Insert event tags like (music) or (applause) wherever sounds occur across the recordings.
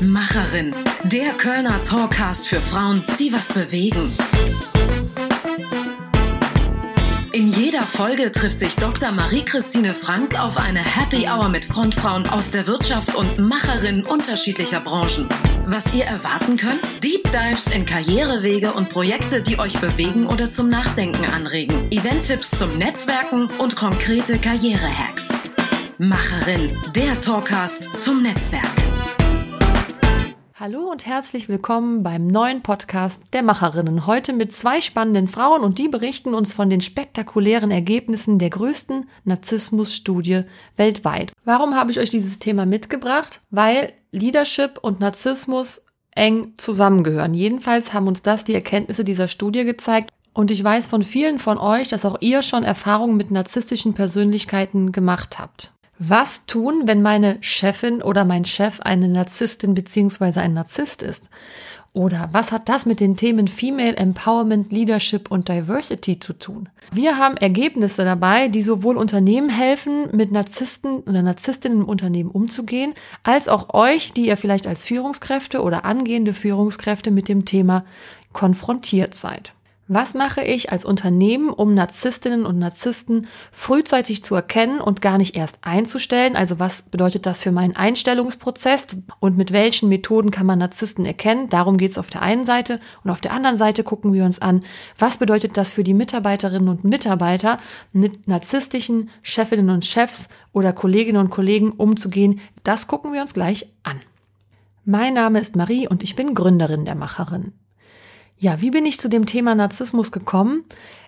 Macherin, der Kölner Talkcast für Frauen, die was bewegen. In jeder Folge trifft sich Dr. Marie-Christine Frank auf eine Happy Hour mit Frontfrauen aus der Wirtschaft und Macherinnen unterschiedlicher Branchen. Was ihr erwarten könnt? Deep Dives in Karrierewege und Projekte, die euch bewegen oder zum Nachdenken anregen. Event-Tipps zum Netzwerken und konkrete Karriere-Hacks. Macherin, der Talkcast zum Netzwerk. Hallo und herzlich willkommen beim neuen Podcast der Macherinnen. Heute mit zwei spannenden Frauen und die berichten uns von den spektakulären Ergebnissen der größten Narzissmus-Studie weltweit. Warum habe ich euch dieses Thema mitgebracht? Weil Leadership und Narzissmus eng zusammengehören. Jedenfalls haben uns das die Erkenntnisse dieser Studie gezeigt. Und ich weiß von vielen von euch, dass auch ihr schon Erfahrungen mit narzisstischen Persönlichkeiten gemacht habt. Was tun, wenn meine Chefin oder mein Chef eine Narzisstin beziehungsweise ein Narzisst ist? Oder was hat das mit den Themen Female Empowerment, Leadership und Diversity zu tun? Wir haben Ergebnisse dabei, die sowohl Unternehmen helfen, mit Narzissten oder Narzisstinnen im Unternehmen umzugehen, als auch euch, die ihr vielleicht als Führungskräfte oder angehende Führungskräfte mit dem Thema konfrontiert seid. Was mache ich als Unternehmen, um Narzisstinnen und Narzissten frühzeitig zu erkennen und gar nicht erst einzustellen? Also was bedeutet das für meinen Einstellungsprozess und mit welchen Methoden kann man Narzissten erkennen? Darum geht es auf der einen Seite und auf der anderen Seite gucken wir uns an, was bedeutet das für die Mitarbeiterinnen und Mitarbeiter, mit narzisstischen Chefinnen und Chefs oder Kolleginnen und Kollegen umzugehen? Das gucken wir uns gleich an. Mein Name ist Marie und ich bin Gründerin der Macherin. Ja, wie bin ich zu dem Thema Narzissmus gekommen?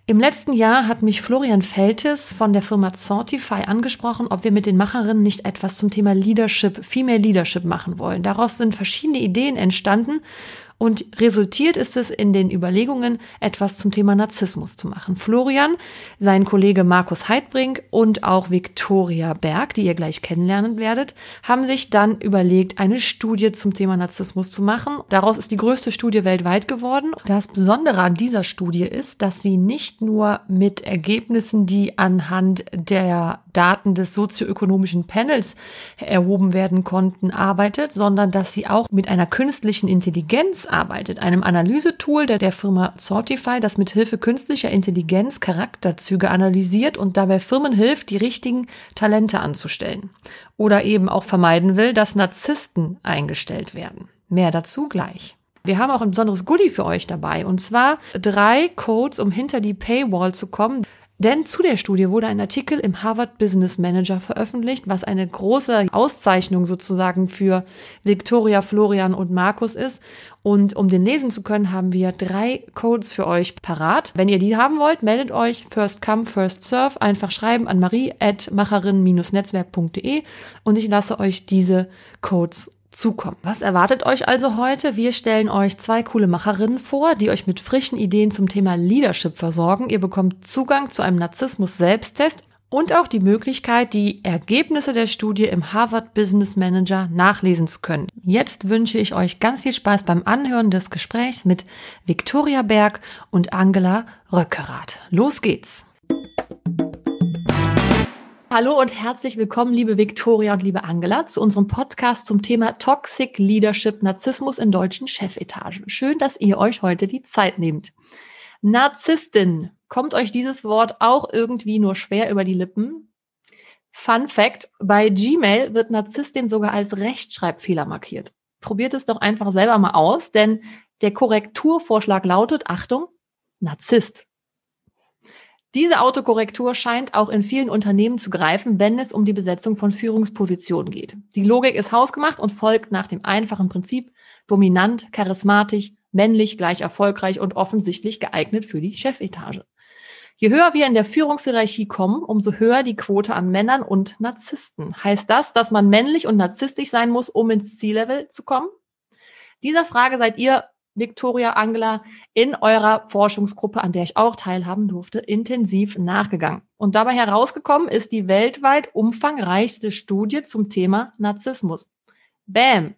Im letzten Jahr hat mich Florian Feltes von der Firma Sortify angesprochen, ob wir mit den Macherinnen nicht etwas zum Thema Leadership, Female Leadership machen wollen. Daraus sind verschiedene Ideen entstanden und resultiert ist es in den Überlegungen, etwas zum Thema Narzissmus zu machen. Florian, sein Kollege Markus Heidbrink und auch Viktoria Berg, die ihr gleich kennenlernen werdet, haben sich dann überlegt, eine Studie zum Thema Narzissmus zu machen. Daraus ist die größte Studie weltweit geworden. Das Besondere an dieser Studie ist, dass sie nicht nur mit Ergebnissen, die anhand der Daten des sozioökonomischen Panels erhoben werden konnten, arbeitet, sondern dass sie auch mit einer künstlichen Intelligenz arbeitet, einem Analysetool der, der Firma Sortify, das mit Hilfe künstlicher Intelligenz Charakterzüge analysiert und dabei Firmen hilft, die richtigen Talente anzustellen. Oder eben auch vermeiden will, dass Narzissten eingestellt werden. Mehr dazu gleich. Wir haben auch ein besonderes Goodie für euch dabei und zwar drei Codes, um hinter die Paywall zu kommen. Denn zu der Studie wurde ein Artikel im Harvard Business Manager veröffentlicht, was eine große Auszeichnung sozusagen für Victoria, Florian und Markus ist. Und um den lesen zu können, haben wir drei Codes für euch parat. Wenn ihr die haben wollt, meldet euch first come, first serve. Einfach schreiben an marie at macherin-netzwerk.de und ich lasse euch diese Codes zukommen. Was erwartet euch also heute? Wir stellen euch zwei coole Macherinnen vor, die euch mit frischen Ideen zum Thema Leadership versorgen. Ihr bekommt Zugang zu einem Narzissmus-Selbsttest und auch die Möglichkeit, die Ergebnisse der Studie im Harvard Business Manager nachlesen zu können. Jetzt wünsche ich euch ganz viel Spaß beim Anhören des Gesprächs mit Viktoria Berg und Angela Röckerath. Los geht's! Hallo und herzlich willkommen, liebe Viktoria und liebe Angela, zu unserem Podcast zum Thema Toxic Leadership Narzissmus in deutschen Chefetagen. Schön, dass ihr euch heute die Zeit nehmt. Narzisstin. Kommt euch dieses Wort auch irgendwie nur schwer über die Lippen? Fun Fact, bei Gmail wird Narzisstin sogar als Rechtschreibfehler markiert. Probiert es doch einfach selber mal aus, denn der Korrekturvorschlag lautet, Achtung, Narzisst. Diese Autokorrektur scheint auch in vielen Unternehmen zu greifen, wenn es um die Besetzung von Führungspositionen geht. Die Logik ist hausgemacht und folgt nach dem einfachen Prinzip dominant, charismatisch, männlich, gleich erfolgreich und offensichtlich geeignet für die Chefetage. Je höher wir in der Führungshierarchie kommen, umso höher die Quote an Männern und Narzissten. Heißt das, dass man männlich und narzisstisch sein muss, um ins Ziellevel zu kommen? Dieser Frage seid ihr Victoria Angela in eurer Forschungsgruppe, an der ich auch teilhaben durfte, intensiv nachgegangen. Und dabei herausgekommen ist die weltweit umfangreichste Studie zum Thema Narzissmus. Bam!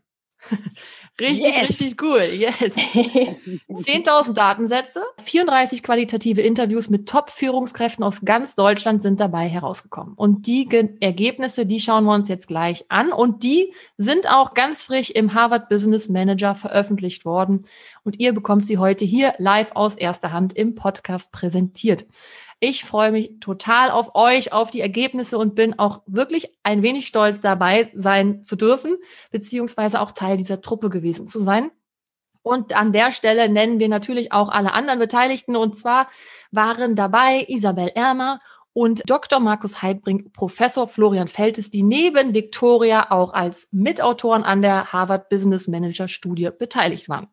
Richtig, yes. richtig cool. Yes. (laughs) 10.000 Datensätze, 34 qualitative Interviews mit Top-Führungskräften aus ganz Deutschland sind dabei herausgekommen. Und die Ge Ergebnisse, die schauen wir uns jetzt gleich an. Und die sind auch ganz frisch im Harvard Business Manager veröffentlicht worden. Und ihr bekommt sie heute hier live aus erster Hand im Podcast präsentiert. Ich freue mich total auf euch, auf die Ergebnisse und bin auch wirklich ein wenig stolz dabei sein zu dürfen, beziehungsweise auch Teil dieser Truppe gewesen zu sein. Und an der Stelle nennen wir natürlich auch alle anderen Beteiligten. Und zwar waren dabei Isabel Ermer und Dr. Markus Heidbrink, Professor Florian Feltes, die neben Victoria auch als Mitautoren an der Harvard Business Manager Studie beteiligt waren.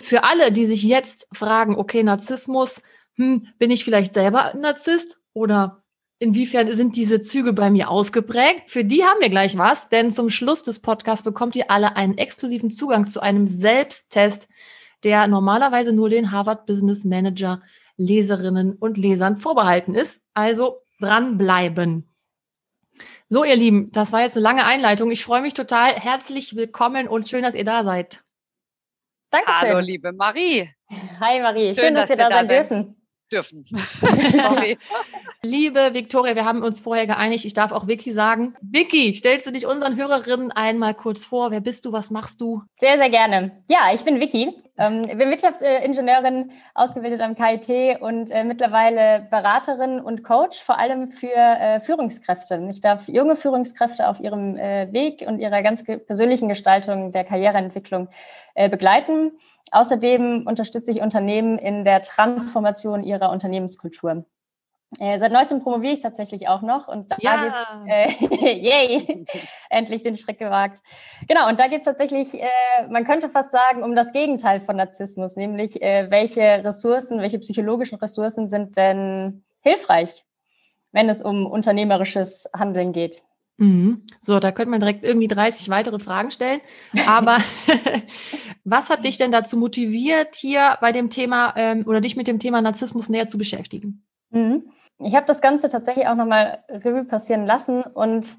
Für alle, die sich jetzt fragen, okay, Narzissmus, hm, bin ich vielleicht selber ein Narzisst oder inwiefern sind diese Züge bei mir ausgeprägt? Für die haben wir gleich was, denn zum Schluss des Podcasts bekommt ihr alle einen exklusiven Zugang zu einem Selbsttest, der normalerweise nur den Harvard Business Manager Leserinnen und Lesern vorbehalten ist. Also dranbleiben. So, ihr Lieben, das war jetzt eine lange Einleitung. Ich freue mich total. Herzlich willkommen und schön, dass ihr da seid. Dankeschön. Hallo, liebe Marie. Hi, Marie. Schön, schön dass, dass, wir da sein dürfen dürfen. (laughs) Sorry. (laughs) Liebe Viktoria, wir haben uns vorher geeinigt, ich darf auch Vicky sagen. Vicky, stellst du dich unseren Hörerinnen einmal kurz vor? Wer bist du? Was machst du? Sehr, sehr gerne. Ja, ich bin Vicky. Ähm, bin Wirtschaftsingenieurin, ausgebildet am KIT und äh, mittlerweile Beraterin und Coach, vor allem für äh, Führungskräfte. Ich darf junge Führungskräfte auf ihrem äh, Weg und ihrer ganz persönlichen Gestaltung der Karriereentwicklung äh, begleiten. Außerdem unterstütze ich Unternehmen in der Transformation ihrer Unternehmenskultur. Äh, seit neuestem promoviere ich tatsächlich auch noch und da ja. geht äh, (laughs) yay, endlich den Schritt gewagt. Genau, und da geht es tatsächlich, äh, man könnte fast sagen, um das Gegenteil von Narzissmus, nämlich äh, welche Ressourcen, welche psychologischen Ressourcen sind denn hilfreich, wenn es um unternehmerisches Handeln geht. Mhm. So, da könnte man direkt irgendwie 30 weitere Fragen stellen. Aber (laughs) was hat dich denn dazu motiviert, hier bei dem Thema ähm, oder dich mit dem Thema Narzissmus näher zu beschäftigen? Mhm. Ich habe das Ganze tatsächlich auch nochmal Revue passieren lassen und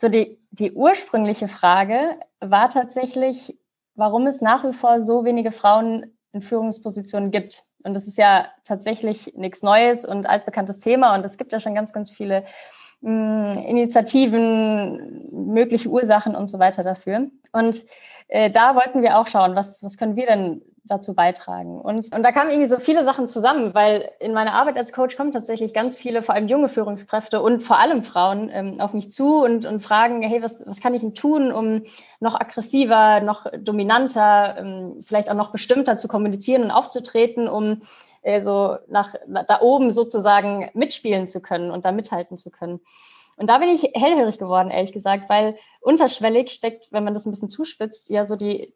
so die, die ursprüngliche Frage war tatsächlich, warum es nach wie vor so wenige Frauen in Führungspositionen gibt. Und das ist ja tatsächlich nichts Neues und altbekanntes Thema und es gibt ja schon ganz, ganz viele Initiativen, mögliche Ursachen und so weiter dafür. Und äh, da wollten wir auch schauen, was, was können wir denn dazu beitragen. Und, und da kamen irgendwie so viele Sachen zusammen, weil in meiner Arbeit als Coach kommen tatsächlich ganz viele, vor allem junge Führungskräfte und vor allem Frauen ähm, auf mich zu und, und fragen, hey, was, was kann ich denn tun, um noch aggressiver, noch dominanter, ähm, vielleicht auch noch bestimmter zu kommunizieren und aufzutreten, um äh, so nach, da oben sozusagen mitspielen zu können und da mithalten zu können. Und da bin ich hellhörig geworden, ehrlich gesagt, weil unterschwellig steckt, wenn man das ein bisschen zuspitzt, ja so die,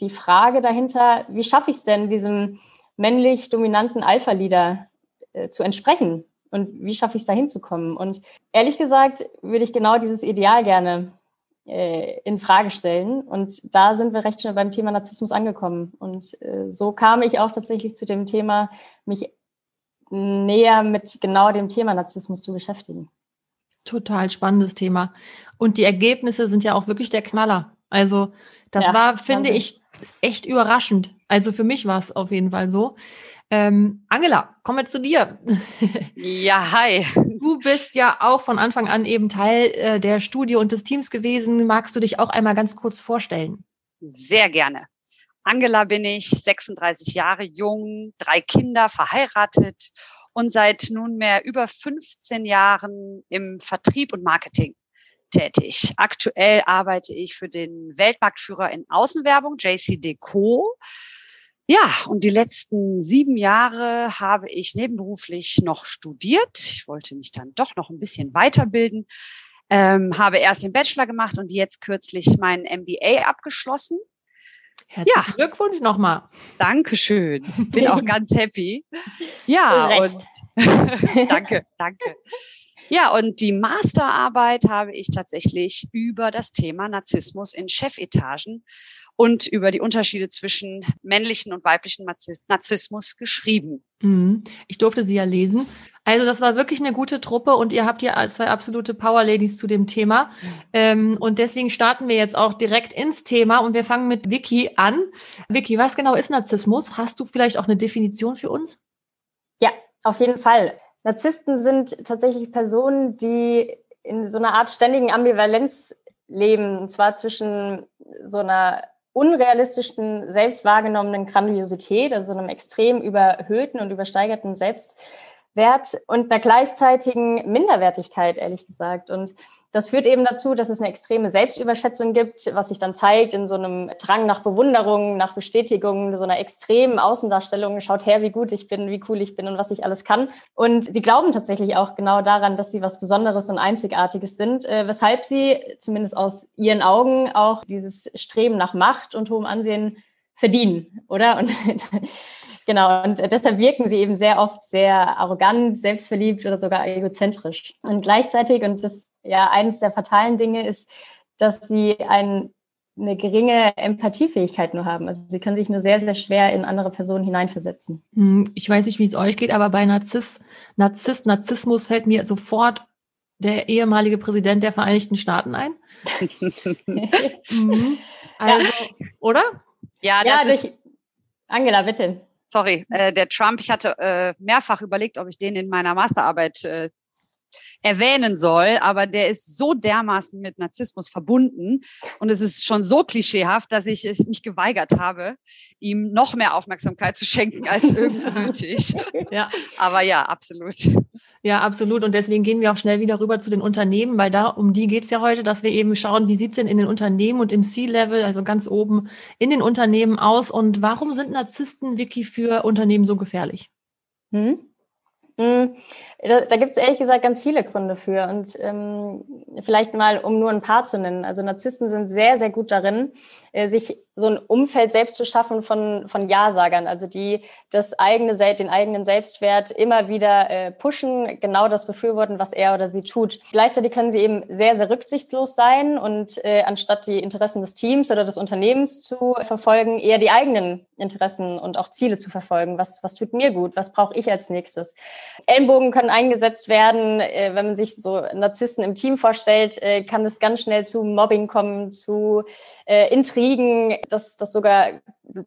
die Frage dahinter, wie schaffe ich es denn, diesem männlich dominanten Alpha-Leader äh, zu entsprechen? Und wie schaffe ich es da hinzukommen? Und ehrlich gesagt würde ich genau dieses Ideal gerne äh, in Frage stellen. Und da sind wir recht schnell beim Thema Narzissmus angekommen. Und äh, so kam ich auch tatsächlich zu dem Thema, mich näher mit genau dem Thema Narzissmus zu beschäftigen. Total spannendes Thema. Und die Ergebnisse sind ja auch wirklich der Knaller. Also das ja, war, finde ich, echt überraschend. Also für mich war es auf jeden Fall so. Ähm, Angela, kommen wir zu dir. Ja, hi. Du bist ja auch von Anfang an eben Teil äh, der Studie und des Teams gewesen. Magst du dich auch einmal ganz kurz vorstellen? Sehr gerne. Angela bin ich, 36 Jahre jung, drei Kinder, verheiratet und seit nunmehr über 15 Jahren im Vertrieb und Marketing tätig. Aktuell arbeite ich für den Weltmarktführer in Außenwerbung, JC Deco. Ja, und die letzten sieben Jahre habe ich nebenberuflich noch studiert. Ich wollte mich dann doch noch ein bisschen weiterbilden. Ähm, habe erst den Bachelor gemacht und jetzt kürzlich meinen MBA abgeschlossen. Herzlichen ja. Glückwunsch nochmal. Dankeschön. (laughs) Bin auch ganz happy. Ja, und (laughs) danke, danke. Ja, und die Masterarbeit habe ich tatsächlich über das Thema Narzissmus in Chefetagen und über die Unterschiede zwischen männlichen und weiblichen Narzissmus geschrieben. Mhm. Ich durfte sie ja lesen. Also das war wirklich eine gute Truppe und ihr habt hier zwei absolute Power Ladies zu dem Thema. Ähm, und deswegen starten wir jetzt auch direkt ins Thema und wir fangen mit Vicky an. Vicky, was genau ist Narzissmus? Hast du vielleicht auch eine Definition für uns? Ja, auf jeden Fall. Narzissten sind tatsächlich Personen, die in so einer Art ständigen Ambivalenz leben, und zwar zwischen so einer unrealistischen, selbst wahrgenommenen Grandiosität, also einem extrem überhöhten und übersteigerten Selbstwert und einer gleichzeitigen Minderwertigkeit, ehrlich gesagt. Und das führt eben dazu, dass es eine extreme Selbstüberschätzung gibt, was sich dann zeigt in so einem Drang nach Bewunderung, nach Bestätigung, so einer extremen Außendarstellung. Schaut her, wie gut ich bin, wie cool ich bin und was ich alles kann. Und sie glauben tatsächlich auch genau daran, dass sie was Besonderes und Einzigartiges sind, äh, weshalb sie zumindest aus ihren Augen auch dieses Streben nach Macht und hohem Ansehen verdienen, oder? Und (laughs) Genau, und deshalb wirken sie eben sehr oft sehr arrogant, selbstverliebt oder sogar egozentrisch. Und gleichzeitig, und das ja eines der fatalen Dinge ist, dass sie ein, eine geringe Empathiefähigkeit nur haben. Also sie können sich nur sehr, sehr schwer in andere Personen hineinversetzen. Hm, ich weiß nicht, wie es euch geht, aber bei Narziss, Narziss, Narzissmus fällt mir sofort der ehemalige Präsident der Vereinigten Staaten ein. (laughs) mhm. Also, ja. oder? Ja, das ja, durch, Angela, bitte sorry, äh, der Trump, ich hatte äh, mehrfach überlegt, ob ich den in meiner Masterarbeit äh, erwähnen soll, aber der ist so dermaßen mit Narzissmus verbunden und es ist schon so klischeehaft, dass ich es mich geweigert habe, ihm noch mehr Aufmerksamkeit zu schenken als (laughs) irgendwie nötig. ja. Aber ja, absolut. Ja, absolut. Und deswegen gehen wir auch schnell wieder rüber zu den Unternehmen, weil da um die geht's ja heute, dass wir eben schauen, wie sieht's denn in den Unternehmen und im C-Level, also ganz oben in den Unternehmen aus und warum sind Narzissten, Vicky, für Unternehmen so gefährlich? Hm? Hm, da, gibt es ehrlich gesagt ganz viele Gründe für. Und ähm, vielleicht mal, um nur ein paar zu nennen. Also Narzissten sind sehr, sehr gut darin, sich so ein Umfeld selbst zu schaffen von, von Ja-Sagern, also die das eigene, den eigenen Selbstwert immer wieder äh, pushen, genau das befürworten, was er oder sie tut. Gleichzeitig können sie eben sehr, sehr rücksichtslos sein und äh, anstatt die Interessen des Teams oder des Unternehmens zu verfolgen, eher die eigenen Interessen und auch Ziele zu verfolgen. Was, was tut mir gut? Was brauche ich als nächstes? Ellenbogen können eingesetzt werden. Äh, wenn man sich so Narzissten im Team vorstellt, äh, kann es ganz schnell zu Mobbing kommen, zu äh, Intrigen, dass, dass sogar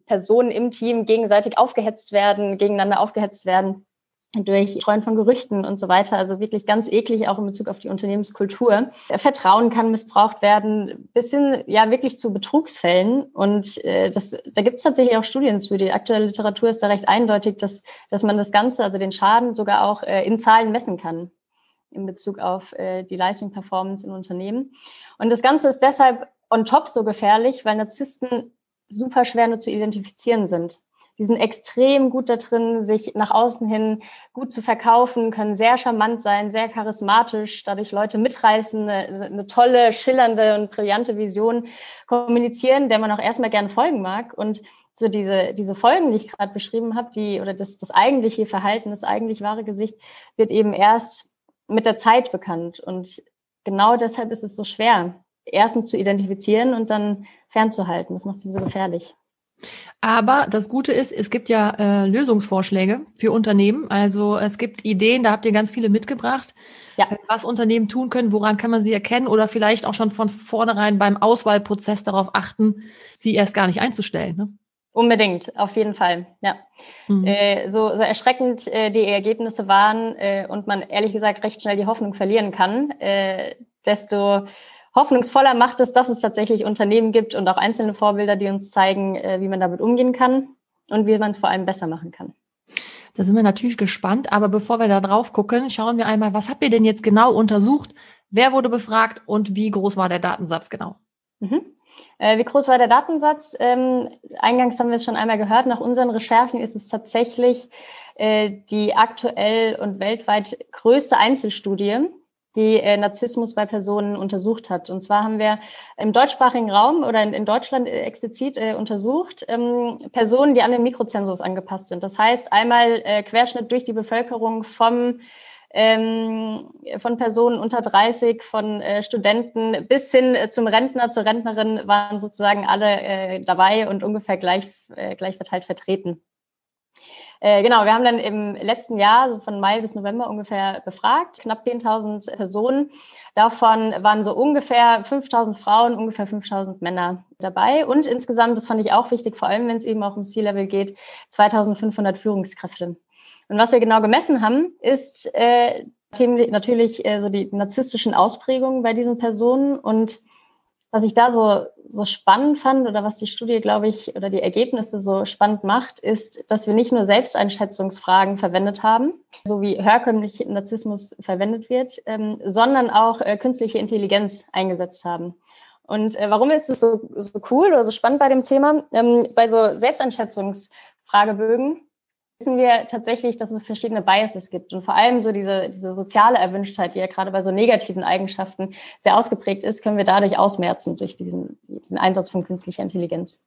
Personen im Team gegenseitig aufgehetzt werden, gegeneinander aufgehetzt werden durch Streuen von Gerüchten und so weiter. Also wirklich ganz eklig, auch in Bezug auf die Unternehmenskultur. Vertrauen kann missbraucht werden, bis hin ja wirklich zu Betrugsfällen. Und äh, das, da gibt es tatsächlich auch Studien zu. Die aktuelle Literatur ist da recht eindeutig, dass, dass man das Ganze, also den Schaden sogar auch äh, in Zahlen messen kann in Bezug auf äh, die Leistung, Performance in Unternehmen. Und das Ganze ist deshalb on top so gefährlich, weil Narzissten super schwer nur zu identifizieren sind. Die sind extrem gut da drin, sich nach außen hin gut zu verkaufen, können sehr charmant sein, sehr charismatisch, dadurch Leute mitreißen, eine, eine tolle, schillernde und brillante Vision kommunizieren, der man auch erstmal gerne folgen mag. Und so diese, diese Folgen, die ich gerade beschrieben habe, die, oder das, das eigentliche Verhalten, das eigentlich wahre Gesicht, wird eben erst mit der Zeit bekannt. Und genau deshalb ist es so schwer, erstens zu identifizieren und dann fernzuhalten. Das macht sie so gefährlich. Aber das Gute ist, es gibt ja äh, Lösungsvorschläge für Unternehmen. Also es gibt Ideen, da habt ihr ganz viele mitgebracht, ja. Äh, was Unternehmen tun können, woran kann man sie erkennen oder vielleicht auch schon von vornherein beim Auswahlprozess darauf achten, sie erst gar nicht einzustellen. Ne? Unbedingt, auf jeden Fall, ja. Mhm. Äh, so, so erschreckend äh, die Ergebnisse waren äh, und man ehrlich gesagt recht schnell die Hoffnung verlieren kann, äh, desto hoffnungsvoller macht es, dass es tatsächlich Unternehmen gibt und auch einzelne Vorbilder, die uns zeigen, äh, wie man damit umgehen kann und wie man es vor allem besser machen kann. Da sind wir natürlich gespannt, aber bevor wir da drauf gucken, schauen wir einmal, was habt ihr denn jetzt genau untersucht? Wer wurde befragt und wie groß war der Datensatz genau? Mhm. Äh, wie groß war der Datensatz? Ähm, eingangs haben wir es schon einmal gehört. Nach unseren Recherchen ist es tatsächlich äh, die aktuell und weltweit größte Einzelstudie die äh, Narzissmus bei Personen untersucht hat. Und zwar haben wir im deutschsprachigen Raum oder in, in Deutschland äh, explizit äh, untersucht ähm, Personen, die an den Mikrozensus angepasst sind. Das heißt einmal äh, Querschnitt durch die Bevölkerung vom ähm, von Personen unter 30, von äh, Studenten bis hin äh, zum Rentner, zur Rentnerin waren sozusagen alle äh, dabei und ungefähr gleich, äh, gleich verteilt vertreten. Äh, genau, wir haben dann im letzten Jahr, so von Mai bis November ungefähr befragt, knapp 10.000 Personen. Davon waren so ungefähr 5.000 Frauen, ungefähr 5.000 Männer dabei. Und insgesamt, das fand ich auch wichtig, vor allem wenn es eben auch um C-Level geht, 2.500 Führungskräfte. Und was wir genau gemessen haben, ist äh, natürlich äh, so die narzisstischen Ausprägungen bei diesen Personen und was ich da so, so spannend fand oder was die Studie, glaube ich, oder die Ergebnisse so spannend macht, ist, dass wir nicht nur Selbsteinschätzungsfragen verwendet haben, so wie herkömmlich Narzissmus verwendet wird, ähm, sondern auch äh, künstliche Intelligenz eingesetzt haben. Und äh, warum ist es so, so cool oder so spannend bei dem Thema? Ähm, bei so Selbsteinschätzungsfragebögen wissen wir tatsächlich, dass es verschiedene Biases gibt und vor allem so diese, diese soziale Erwünschtheit, die ja gerade bei so negativen Eigenschaften sehr ausgeprägt ist, können wir dadurch ausmerzen durch diesen, diesen Einsatz von künstlicher Intelligenz.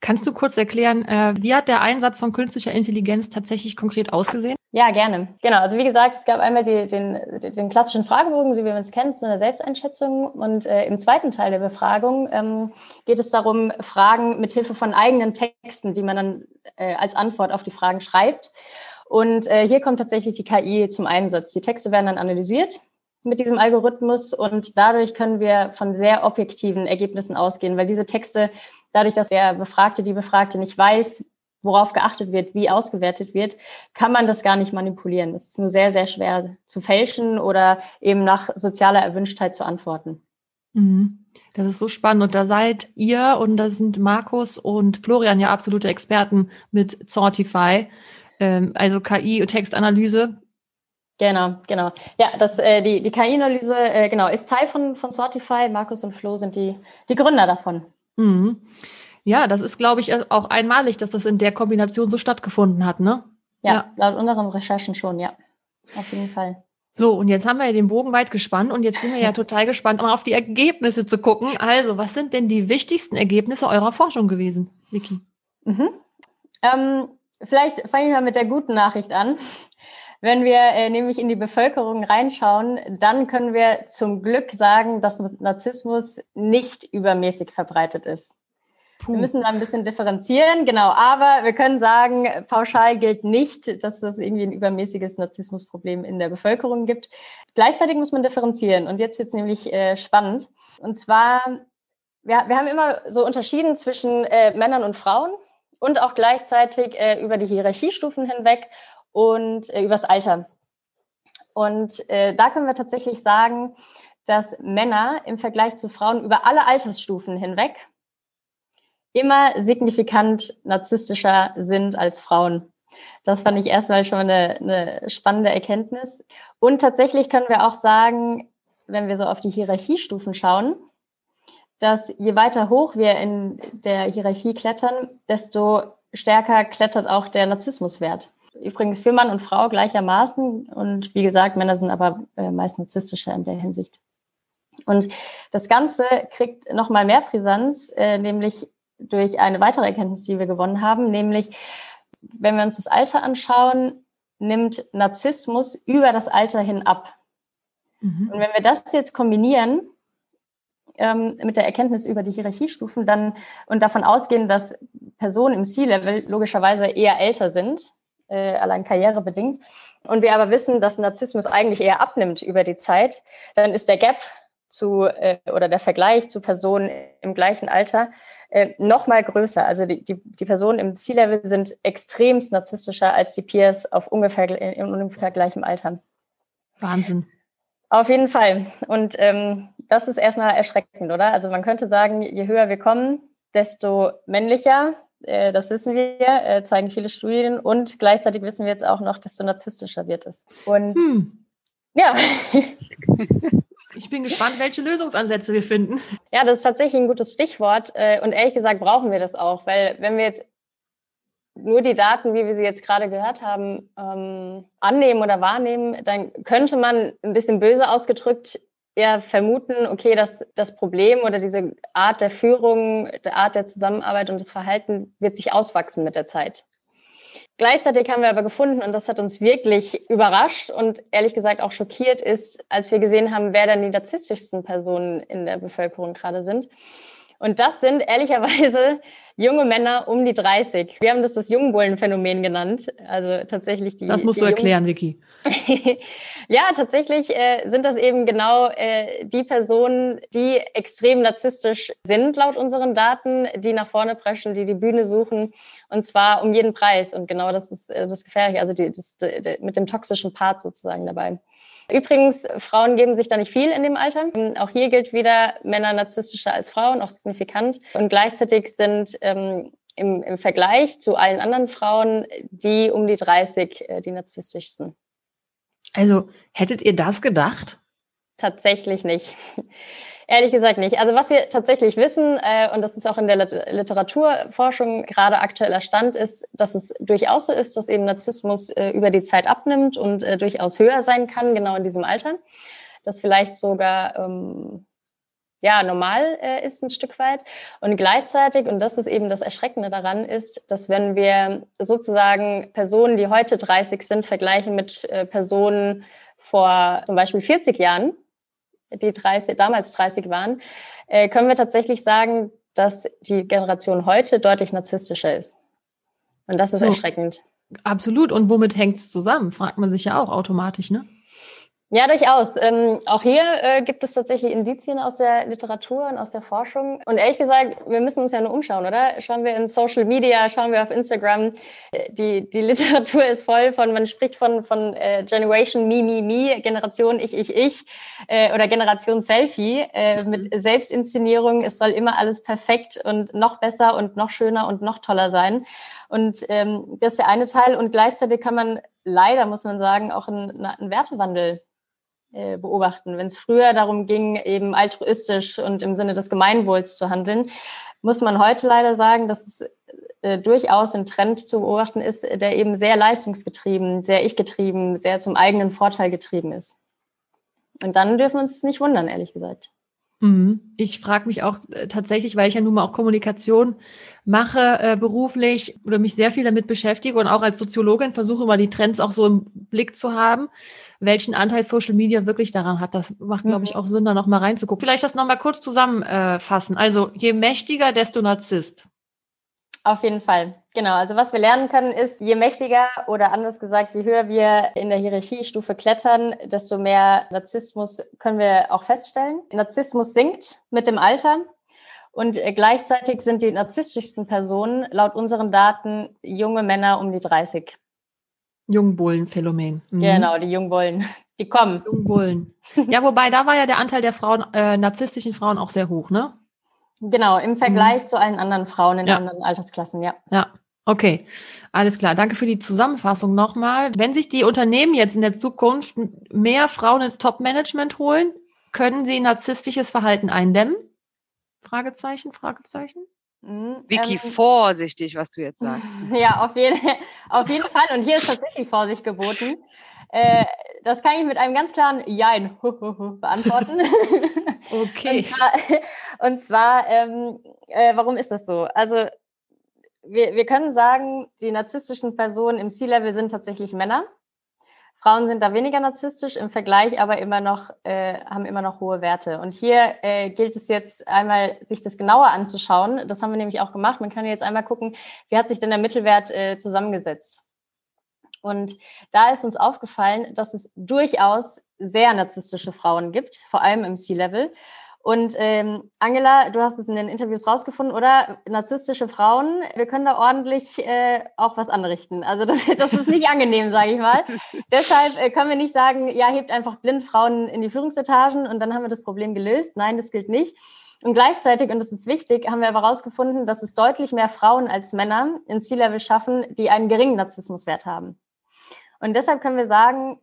Kannst du kurz erklären, äh, wie hat der Einsatz von künstlicher Intelligenz tatsächlich konkret ausgesehen? Ja, gerne. Genau. Also wie gesagt, es gab einmal die, den, den klassischen Fragebogen, so wie man es kennt, so eine Selbsteinschätzung. Und äh, im zweiten Teil der Befragung ähm, geht es darum, Fragen mit Hilfe von eigenen Texten, die man dann äh, als Antwort auf die Fragen schreibt. Und äh, hier kommt tatsächlich die KI zum Einsatz. Die Texte werden dann analysiert mit diesem Algorithmus und dadurch können wir von sehr objektiven Ergebnissen ausgehen, weil diese Texte dadurch, dass der Befragte, die Befragte nicht weiß, worauf geachtet wird, wie ausgewertet wird, kann man das gar nicht manipulieren. Es ist nur sehr, sehr schwer zu fälschen oder eben nach sozialer Erwünschtheit zu antworten. Mhm. Das ist so spannend. Und da seid ihr und da sind Markus und Florian ja absolute Experten mit Sortify, ähm, also KI und Textanalyse. Genau, genau. Ja, das, äh, die, die KI-Analyse äh, genau, ist Teil von, von Sortify. Markus und Flo sind die, die Gründer davon. Mhm. Ja, das ist, glaube ich, auch einmalig, dass das in der Kombination so stattgefunden hat, ne? Ja, ja, laut unseren Recherchen schon, ja. Auf jeden Fall. So, und jetzt haben wir ja den Bogen weit gespannt und jetzt sind wir ja (laughs) total gespannt, mal auf die Ergebnisse zu gucken. Also, was sind denn die wichtigsten Ergebnisse eurer Forschung gewesen, Vicky? Mhm. Ähm, vielleicht fange ich mal mit der guten Nachricht an. Wenn wir äh, nämlich in die Bevölkerung reinschauen, dann können wir zum Glück sagen, dass Narzissmus nicht übermäßig verbreitet ist. Puh. Wir müssen da ein bisschen differenzieren, genau. Aber wir können sagen, pauschal gilt nicht, dass es irgendwie ein übermäßiges Narzissmusproblem in der Bevölkerung gibt. Gleichzeitig muss man differenzieren. Und jetzt wird es nämlich äh, spannend. Und zwar, wir, wir haben immer so unterschieden zwischen äh, Männern und Frauen und auch gleichzeitig äh, über die Hierarchiestufen hinweg und äh, übers Alter. Und äh, da können wir tatsächlich sagen, dass Männer im Vergleich zu Frauen über alle Altersstufen hinweg immer signifikant narzisstischer sind als Frauen. Das fand ich erstmal schon eine, eine spannende Erkenntnis. Und tatsächlich können wir auch sagen, wenn wir so auf die Hierarchiestufen schauen, dass je weiter hoch wir in der Hierarchie klettern, desto stärker klettert auch der Narzissmuswert. Übrigens für Mann und Frau gleichermaßen. Und wie gesagt, Männer sind aber äh, meist narzisstischer in der Hinsicht. Und das Ganze kriegt nochmal mehr Brisanz, äh, nämlich durch eine weitere Erkenntnis, die wir gewonnen haben, nämlich wenn wir uns das Alter anschauen, nimmt Narzissmus über das Alter hin ab. Mhm. Und wenn wir das jetzt kombinieren ähm, mit der Erkenntnis über die Hierarchiestufen dann und davon ausgehen, dass Personen im C-Level logischerweise eher älter sind, äh, allein karrierebedingt, und wir aber wissen, dass Narzissmus eigentlich eher abnimmt über die Zeit, dann ist der Gap zu äh, oder der Vergleich zu Personen im gleichen Alter äh, noch mal größer. Also die, die, die Personen im C-Level sind extremst narzisstischer als die Peers auf ungefähr in ungefähr gleichem Alter. Wahnsinn. Auf jeden Fall. Und ähm, das ist erstmal erschreckend, oder? Also man könnte sagen, je höher wir kommen, desto männlicher, äh, das wissen wir, äh, zeigen viele Studien. Und gleichzeitig wissen wir jetzt auch noch, desto narzisstischer wird es. Und hm. ja. (laughs) Ich bin gespannt, welche Lösungsansätze wir finden. Ja, das ist tatsächlich ein gutes Stichwort. Äh, und ehrlich gesagt brauchen wir das auch, weil wenn wir jetzt nur die Daten, wie wir sie jetzt gerade gehört haben, ähm, annehmen oder wahrnehmen, dann könnte man ein bisschen böse ausgedrückt eher vermuten, okay, dass das Problem oder diese Art der Führung, der Art der Zusammenarbeit und das Verhalten wird sich auswachsen mit der Zeit. Gleichzeitig haben wir aber gefunden, und das hat uns wirklich überrascht und ehrlich gesagt auch schockiert, ist, als wir gesehen haben, wer dann die narzisstischsten Personen in der Bevölkerung gerade sind. Und das sind ehrlicherweise (laughs) junge Männer um die 30. Wir haben das das Jungbullenphänomen genannt. Also tatsächlich die. Das musst du erklären, Vicky. (laughs) ja, tatsächlich äh, sind das eben genau äh, die Personen, die extrem narzisstisch sind, laut unseren Daten, die nach vorne preschen, die die Bühne suchen und zwar um jeden Preis. Und genau das ist äh, das Gefährliche, also die, das, die, mit dem toxischen Part sozusagen dabei. Übrigens, Frauen geben sich da nicht viel in dem Alter. Auch hier gilt wieder Männer narzisstischer als Frauen, auch signifikant. Und gleichzeitig sind ähm, im, im Vergleich zu allen anderen Frauen die um die 30 äh, die narzisstischsten. Also hättet ihr das gedacht? Tatsächlich nicht. Ehrlich gesagt nicht. Also was wir tatsächlich wissen, äh, und das ist auch in der Literaturforschung gerade aktueller Stand, ist, dass es durchaus so ist, dass eben Narzissmus äh, über die Zeit abnimmt und äh, durchaus höher sein kann, genau in diesem Alter. Das vielleicht sogar ähm, ja, normal äh, ist ein Stück weit. Und gleichzeitig, und das ist eben das Erschreckende daran, ist, dass wenn wir sozusagen Personen, die heute 30 sind, vergleichen mit äh, Personen vor zum Beispiel 40 Jahren, die 30, damals 30 waren, äh, können wir tatsächlich sagen, dass die Generation heute deutlich narzisstischer ist. Und das ist so, erschreckend. Absolut. Und womit hängt es zusammen? Fragt man sich ja auch automatisch, ne? Ja, durchaus. Ähm, auch hier äh, gibt es tatsächlich Indizien aus der Literatur und aus der Forschung. Und ehrlich gesagt, wir müssen uns ja nur umschauen, oder? Schauen wir in Social Media, schauen wir auf Instagram. Äh, die, die (laughs) Literatur ist voll von, man spricht von, von äh, Generation Me, Me, Me, Generation Ich, Ich, Ich äh, oder Generation Selfie äh, mit mhm. Selbstinszenierung. Es soll immer alles perfekt und noch besser und noch schöner und noch toller sein. Und ähm, das ist der eine Teil. Und gleichzeitig kann man leider, muss man sagen, auch einen, einen Wertewandel beobachten. Wenn es früher darum ging, eben altruistisch und im Sinne des Gemeinwohls zu handeln, muss man heute leider sagen, dass es äh, durchaus ein Trend zu beobachten ist, der eben sehr leistungsgetrieben, sehr ich-getrieben, sehr zum eigenen Vorteil getrieben ist. Und dann dürfen wir uns nicht wundern, ehrlich gesagt. Mhm. Ich frage mich auch äh, tatsächlich, weil ich ja nun mal auch Kommunikation mache äh, beruflich oder mich sehr viel damit beschäftige und auch als Soziologin versuche mal die Trends auch so im Blick zu haben, welchen Anteil Social Media wirklich daran hat. Das macht, glaube ich, mhm. auch Sinn, da nochmal reinzugucken. Vielleicht das nochmal kurz zusammenfassen. also je mächtiger, desto Narzisst. Auf jeden Fall. Genau. Also was wir lernen können ist, je mächtiger oder anders gesagt, je höher wir in der Hierarchiestufe klettern, desto mehr Narzissmus können wir auch feststellen. Narzissmus sinkt mit dem Alter. Und gleichzeitig sind die narzisstischsten Personen laut unseren Daten junge Männer um die 30. Jungbullen-Phänomen. Mhm. Genau, die Jungbullen. Die kommen. Jungbullen. Ja, wobei da war ja der Anteil der Frauen, äh, narzisstischen Frauen auch sehr hoch, ne? Genau, im Vergleich mhm. zu allen anderen Frauen in ja. anderen Altersklassen, ja. Ja. Okay, alles klar. Danke für die Zusammenfassung nochmal. Wenn sich die Unternehmen jetzt in der Zukunft mehr Frauen ins Top-Management holen, können sie narzisstisches Verhalten eindämmen? Fragezeichen, Fragezeichen. Mhm, Vicky, ähm, vorsichtig, was du jetzt sagst. (laughs) Ja, auf jeden, auf jeden Fall. Und hier ist tatsächlich Vorsicht geboten. Äh, das kann ich mit einem ganz klaren Jein (laughs) beantworten. (laughs) Okay. und zwar, (laughs) und zwar ähm, äh, warum ist das so? Also wir, wir können sagen, die narzisstischen Personen im C-Level sind tatsächlich Männer. Frauen sind da weniger narzisstisch, im Vergleich aber immer noch, äh, haben immer noch hohe Werte. Und hier äh, gilt es jetzt einmal, sich das genauer anzuschauen. Das haben wir nämlich auch gemacht. Man kann jetzt einmal gucken, wie hat sich denn der Mittelwert äh, zusammengesetzt. Und da ist uns aufgefallen, dass es durchaus sehr narzisstische Frauen gibt, vor allem im C-Level. Und ähm, Angela, du hast es in den Interviews rausgefunden, oder? Narzisstische Frauen, wir können da ordentlich äh, auch was anrichten. Also das, (laughs) das ist nicht angenehm, sage ich mal. (laughs) Deshalb äh, können wir nicht sagen, ja, hebt einfach blind Frauen in die Führungsetagen und dann haben wir das Problem gelöst. Nein, das gilt nicht. Und gleichzeitig, und das ist wichtig, haben wir aber herausgefunden, dass es deutlich mehr Frauen als Männer in C-Level schaffen, die einen geringen Narzissmuswert haben. Und deshalb können wir sagen,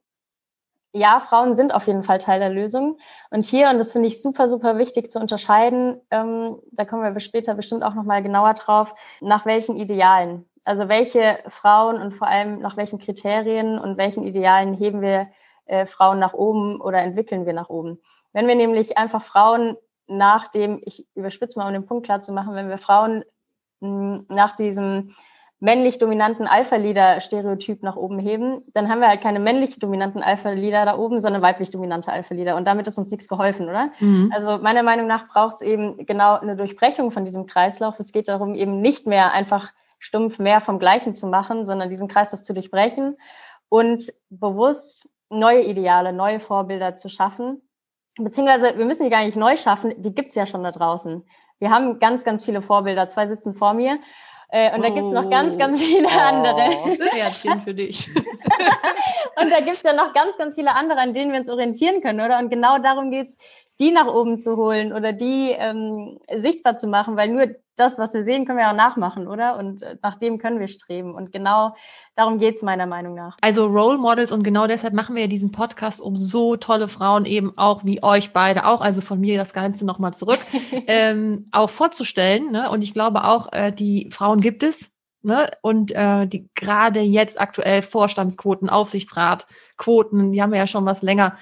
ja, Frauen sind auf jeden Fall Teil der Lösung. Und hier, und das finde ich super, super wichtig zu unterscheiden, ähm, da kommen wir später bestimmt auch nochmal genauer drauf, nach welchen Idealen. Also welche Frauen und vor allem nach welchen Kriterien und welchen Idealen heben wir äh, Frauen nach oben oder entwickeln wir nach oben. Wenn wir nämlich einfach Frauen nach dem, ich überspitze mal, um den Punkt klar zu machen, wenn wir Frauen mh, nach diesem männlich dominanten Alpha-Leader-Stereotyp nach oben heben, dann haben wir halt keine männlich dominanten Alpha-Leader da oben, sondern weiblich dominante Alpha-Leader. Und damit ist uns nichts geholfen, oder? Mhm. Also meiner Meinung nach braucht es eben genau eine Durchbrechung von diesem Kreislauf. Es geht darum, eben nicht mehr einfach stumpf mehr vom Gleichen zu machen, sondern diesen Kreislauf zu durchbrechen und bewusst neue Ideale, neue Vorbilder zu schaffen. Beziehungsweise wir müssen die gar nicht neu schaffen, die gibt's ja schon da draußen. Wir haben ganz, ganz viele Vorbilder. Zwei sitzen vor mir äh, und da gibt's noch ganz, ganz viele oh, andere. Herzchen für dich. (laughs) und da gibt's ja noch ganz, ganz viele andere, an denen wir uns orientieren können, oder? Und genau darum geht's, die nach oben zu holen oder die ähm, sichtbar zu machen, weil nur das, was wir sehen, können wir auch nachmachen, oder? Und äh, nach dem können wir streben. Und genau darum geht's meiner Meinung nach. Also Role Models und genau deshalb machen wir ja diesen Podcast, um so tolle Frauen eben auch wie euch beide auch, also von mir das Ganze nochmal zurück, (laughs) ähm, auch vorzustellen. Ne? Und ich glaube auch, äh, die Frauen gibt es. Ne? Und äh, die gerade jetzt aktuell Vorstandsquoten, Aufsichtsratquoten, die haben wir ja schon was länger.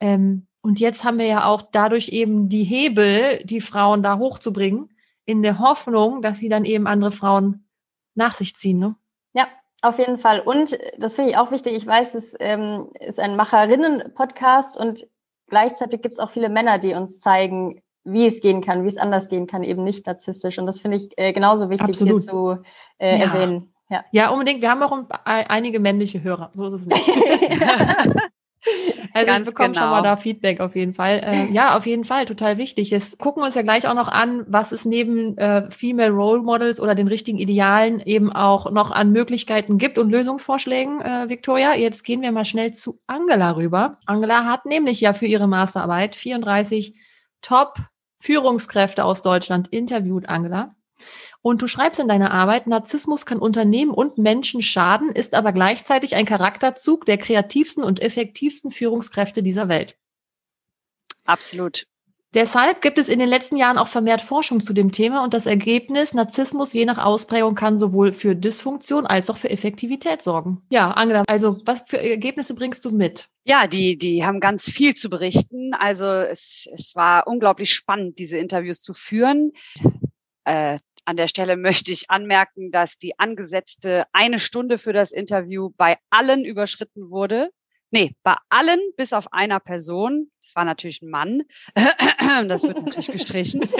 Ähm, und jetzt haben wir ja auch dadurch eben die Hebel, die Frauen da hochzubringen, in der Hoffnung, dass sie dann eben andere Frauen nach sich ziehen. Ne? Ja, auf jeden Fall. Und das finde ich auch wichtig. Ich weiß, es ähm, ist ein Macherinnen-Podcast und gleichzeitig gibt es auch viele Männer, die uns zeigen, wie es gehen kann, wie es anders gehen kann, eben nicht narzisstisch. Und das finde ich äh, genauso wichtig Absolut. hier zu äh, ja. erwähnen. Ja. ja, unbedingt. Wir haben auch ein, einige männliche Hörer. So ist es nicht. (laughs) (laughs) Also Ganz ich bekomme genau. schon mal genau. da Feedback auf jeden Fall. Äh, ja, auf jeden Fall, total wichtig. Jetzt gucken wir uns ja gleich auch noch an, was es neben äh, Female Role Models oder den richtigen Idealen eben auch noch an Möglichkeiten gibt und Lösungsvorschlägen, äh, Victoria. Jetzt gehen wir mal schnell zu Angela rüber. Angela hat nämlich ja für ihre Masterarbeit 34 Top-Führungskräfte aus Deutschland interviewt, Angela. Und du schreibst in deiner Arbeit, Narzissmus kann Unternehmen und Menschen schaden, ist aber gleichzeitig ein Charakterzug der kreativsten und effektivsten Führungskräfte dieser Welt. Absolut. Deshalb gibt es in den letzten Jahren auch vermehrt Forschung zu dem Thema und das Ergebnis, Narzissmus je nach Ausprägung kann sowohl für Dysfunktion als auch für Effektivität sorgen. Ja, Angela, also was für Ergebnisse bringst du mit? Ja, die, die haben ganz viel zu berichten. Also es, es war unglaublich spannend, diese Interviews zu führen. Äh, an der Stelle möchte ich anmerken, dass die angesetzte eine Stunde für das Interview bei allen überschritten wurde. Nee, bei allen bis auf einer Person. Das war natürlich ein Mann. (clears throat) Das wird natürlich gestrichen. (laughs)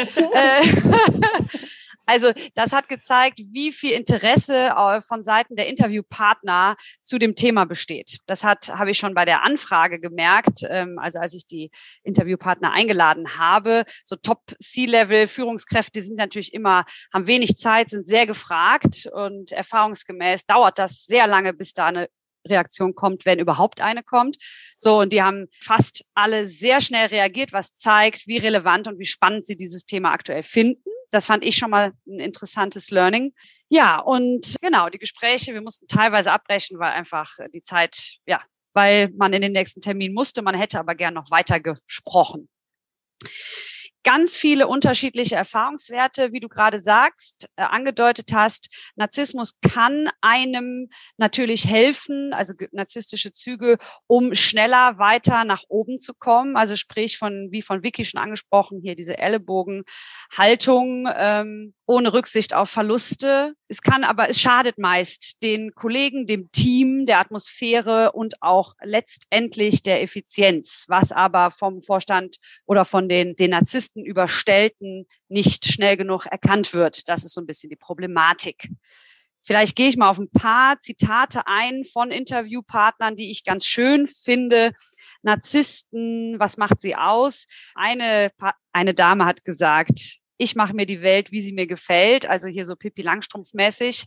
(laughs) Also das hat gezeigt, wie viel Interesse äh, von Seiten der Interviewpartner zu dem Thema besteht. Das hat habe ich schon bei der Anfrage gemerkt, ähm, also als ich die Interviewpartner eingeladen habe. So Top C-Level Führungskräfte sind natürlich immer haben wenig Zeit, sind sehr gefragt und erfahrungsgemäß dauert das sehr lange, bis da eine Reaktion kommt, wenn überhaupt eine kommt. So, und die haben fast alle sehr schnell reagiert, was zeigt, wie relevant und wie spannend sie dieses Thema aktuell finden. Das fand ich schon mal ein interessantes Learning. Ja, und genau, die Gespräche, wir mussten teilweise abbrechen, weil einfach die Zeit, ja, weil man in den nächsten Termin musste, man hätte aber gern noch weiter gesprochen ganz viele unterschiedliche Erfahrungswerte, wie du gerade sagst, äh, angedeutet hast. Narzissmus kann einem natürlich helfen, also narzisstische Züge, um schneller weiter nach oben zu kommen. Also sprich von, wie von Vicky schon angesprochen, hier diese Ellenbogenhaltung, ähm, ohne Rücksicht auf Verluste. Es kann aber, es schadet meist den Kollegen, dem Team, der Atmosphäre und auch letztendlich der Effizienz, was aber vom Vorstand oder von den, den Narzissten überstellten nicht schnell genug erkannt wird. Das ist so ein bisschen die Problematik. Vielleicht gehe ich mal auf ein paar Zitate ein von Interviewpartnern, die ich ganz schön finde. Narzissten, was macht sie aus? Eine, eine Dame hat gesagt, ich mache mir die Welt, wie sie mir gefällt, also hier so Pippi Langstrumpf-mäßig.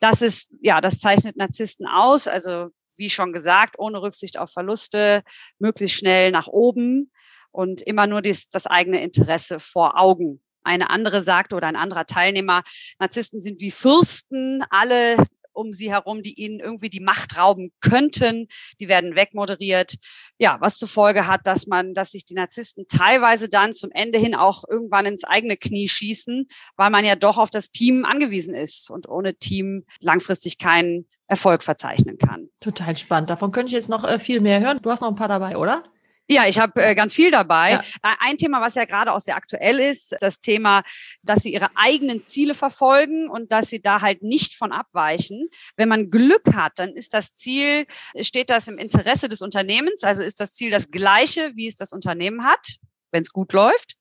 Das ist, ja, das zeichnet Narzissten aus, also wie schon gesagt, ohne Rücksicht auf Verluste, möglichst schnell nach oben und immer nur dies, das eigene Interesse vor Augen. Eine andere sagte oder ein anderer Teilnehmer, Narzissten sind wie Fürsten, alle um sie herum, die ihnen irgendwie die Macht rauben könnten. Die werden wegmoderiert. Ja, was zur Folge hat, dass man, dass sich die Narzissten teilweise dann zum Ende hin auch irgendwann ins eigene Knie schießen, weil man ja doch auf das Team angewiesen ist und ohne Team langfristig keinen Erfolg verzeichnen kann. Total spannend. Davon könnte ich jetzt noch äh, viel mehr hören. Du hast noch ein paar dabei, oder? Ja, ich habe äh, ganz viel dabei. Ja. Äh, ein Thema, was ja gerade auch sehr aktuell ist, das Thema, dass sie ihre eigenen Ziele verfolgen und dass sie da halt nicht von abweichen. Wenn man Glück hat, dann ist das Ziel, steht das im Interesse des Unternehmens, also ist das Ziel das gleiche, wie es das Unternehmen hat, wenn es gut läuft.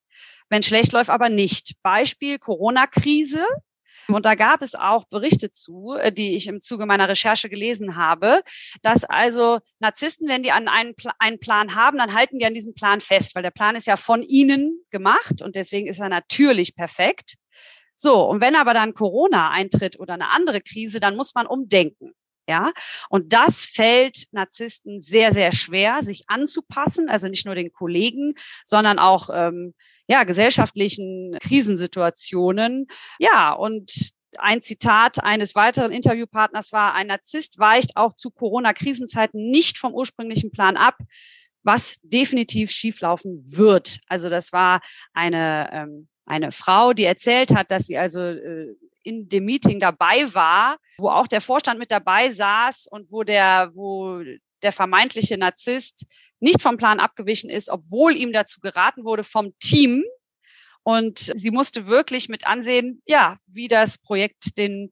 Wenn schlecht läuft, aber nicht. Beispiel Corona-Krise. Und da gab es auch Berichte zu, äh, die ich im Zuge meiner Recherche gelesen habe, dass also Narzissten, wenn die an einen, einen Plan haben, dann halten die an diesem Plan fest, weil der Plan ist ja von ihnen gemacht und deswegen ist er natürlich perfekt. So, und wenn aber dann Corona eintritt oder eine andere Krise, dann muss man umdenken. Ja, und das fällt Narzissten sehr, sehr schwer, sich anzupassen, also nicht nur den Kollegen, sondern auch ähm, ja, gesellschaftlichen Krisensituationen. Ja, und ein Zitat eines weiteren Interviewpartners war, ein Narzisst weicht auch zu Corona-Krisenzeiten nicht vom ursprünglichen Plan ab, was definitiv schieflaufen wird. Also das war eine, ähm, eine Frau, die erzählt hat, dass sie also äh, in dem Meeting dabei war, wo auch der Vorstand mit dabei saß und wo der, wo der vermeintliche Narzisst nicht vom Plan abgewichen ist, obwohl ihm dazu geraten wurde vom Team. Und sie musste wirklich mit ansehen, ja, wie das Projekt den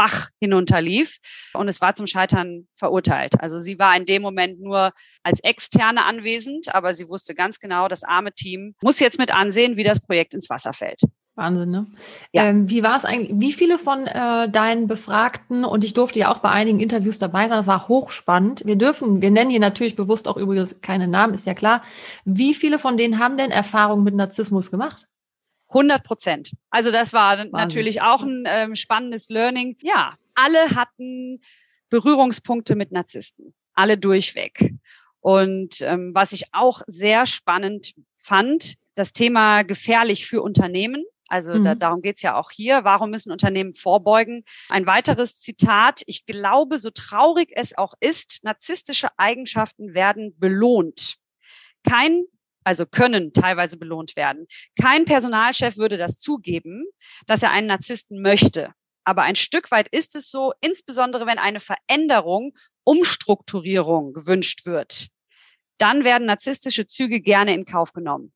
Bach hinunterlief und es war zum Scheitern verurteilt. Also sie war in dem Moment nur als Externe anwesend, aber sie wusste ganz genau, das arme Team muss jetzt mit ansehen, wie das Projekt ins Wasser fällt. Wahnsinn, ne? Ja. Ähm, wie war es eigentlich? Wie viele von äh, deinen Befragten, und ich durfte ja auch bei einigen Interviews dabei sein, das war hochspannend. Wir dürfen, wir nennen hier natürlich bewusst auch übrigens keine Namen, ist ja klar. Wie viele von denen haben denn Erfahrungen mit Narzissmus gemacht? 100 Prozent. Also das war Wahnsinn. natürlich auch ein ähm, spannendes Learning. Ja, alle hatten Berührungspunkte mit Narzissten, alle durchweg. Und ähm, was ich auch sehr spannend fand, das Thema gefährlich für Unternehmen. Also mhm. da, darum geht's ja auch hier. Warum müssen Unternehmen vorbeugen? Ein weiteres Zitat. Ich glaube, so traurig es auch ist, narzisstische Eigenschaften werden belohnt. Kein also können teilweise belohnt werden. Kein Personalchef würde das zugeben, dass er einen Narzissten möchte. Aber ein Stück weit ist es so, insbesondere wenn eine Veränderung, Umstrukturierung gewünscht wird. Dann werden narzisstische Züge gerne in Kauf genommen.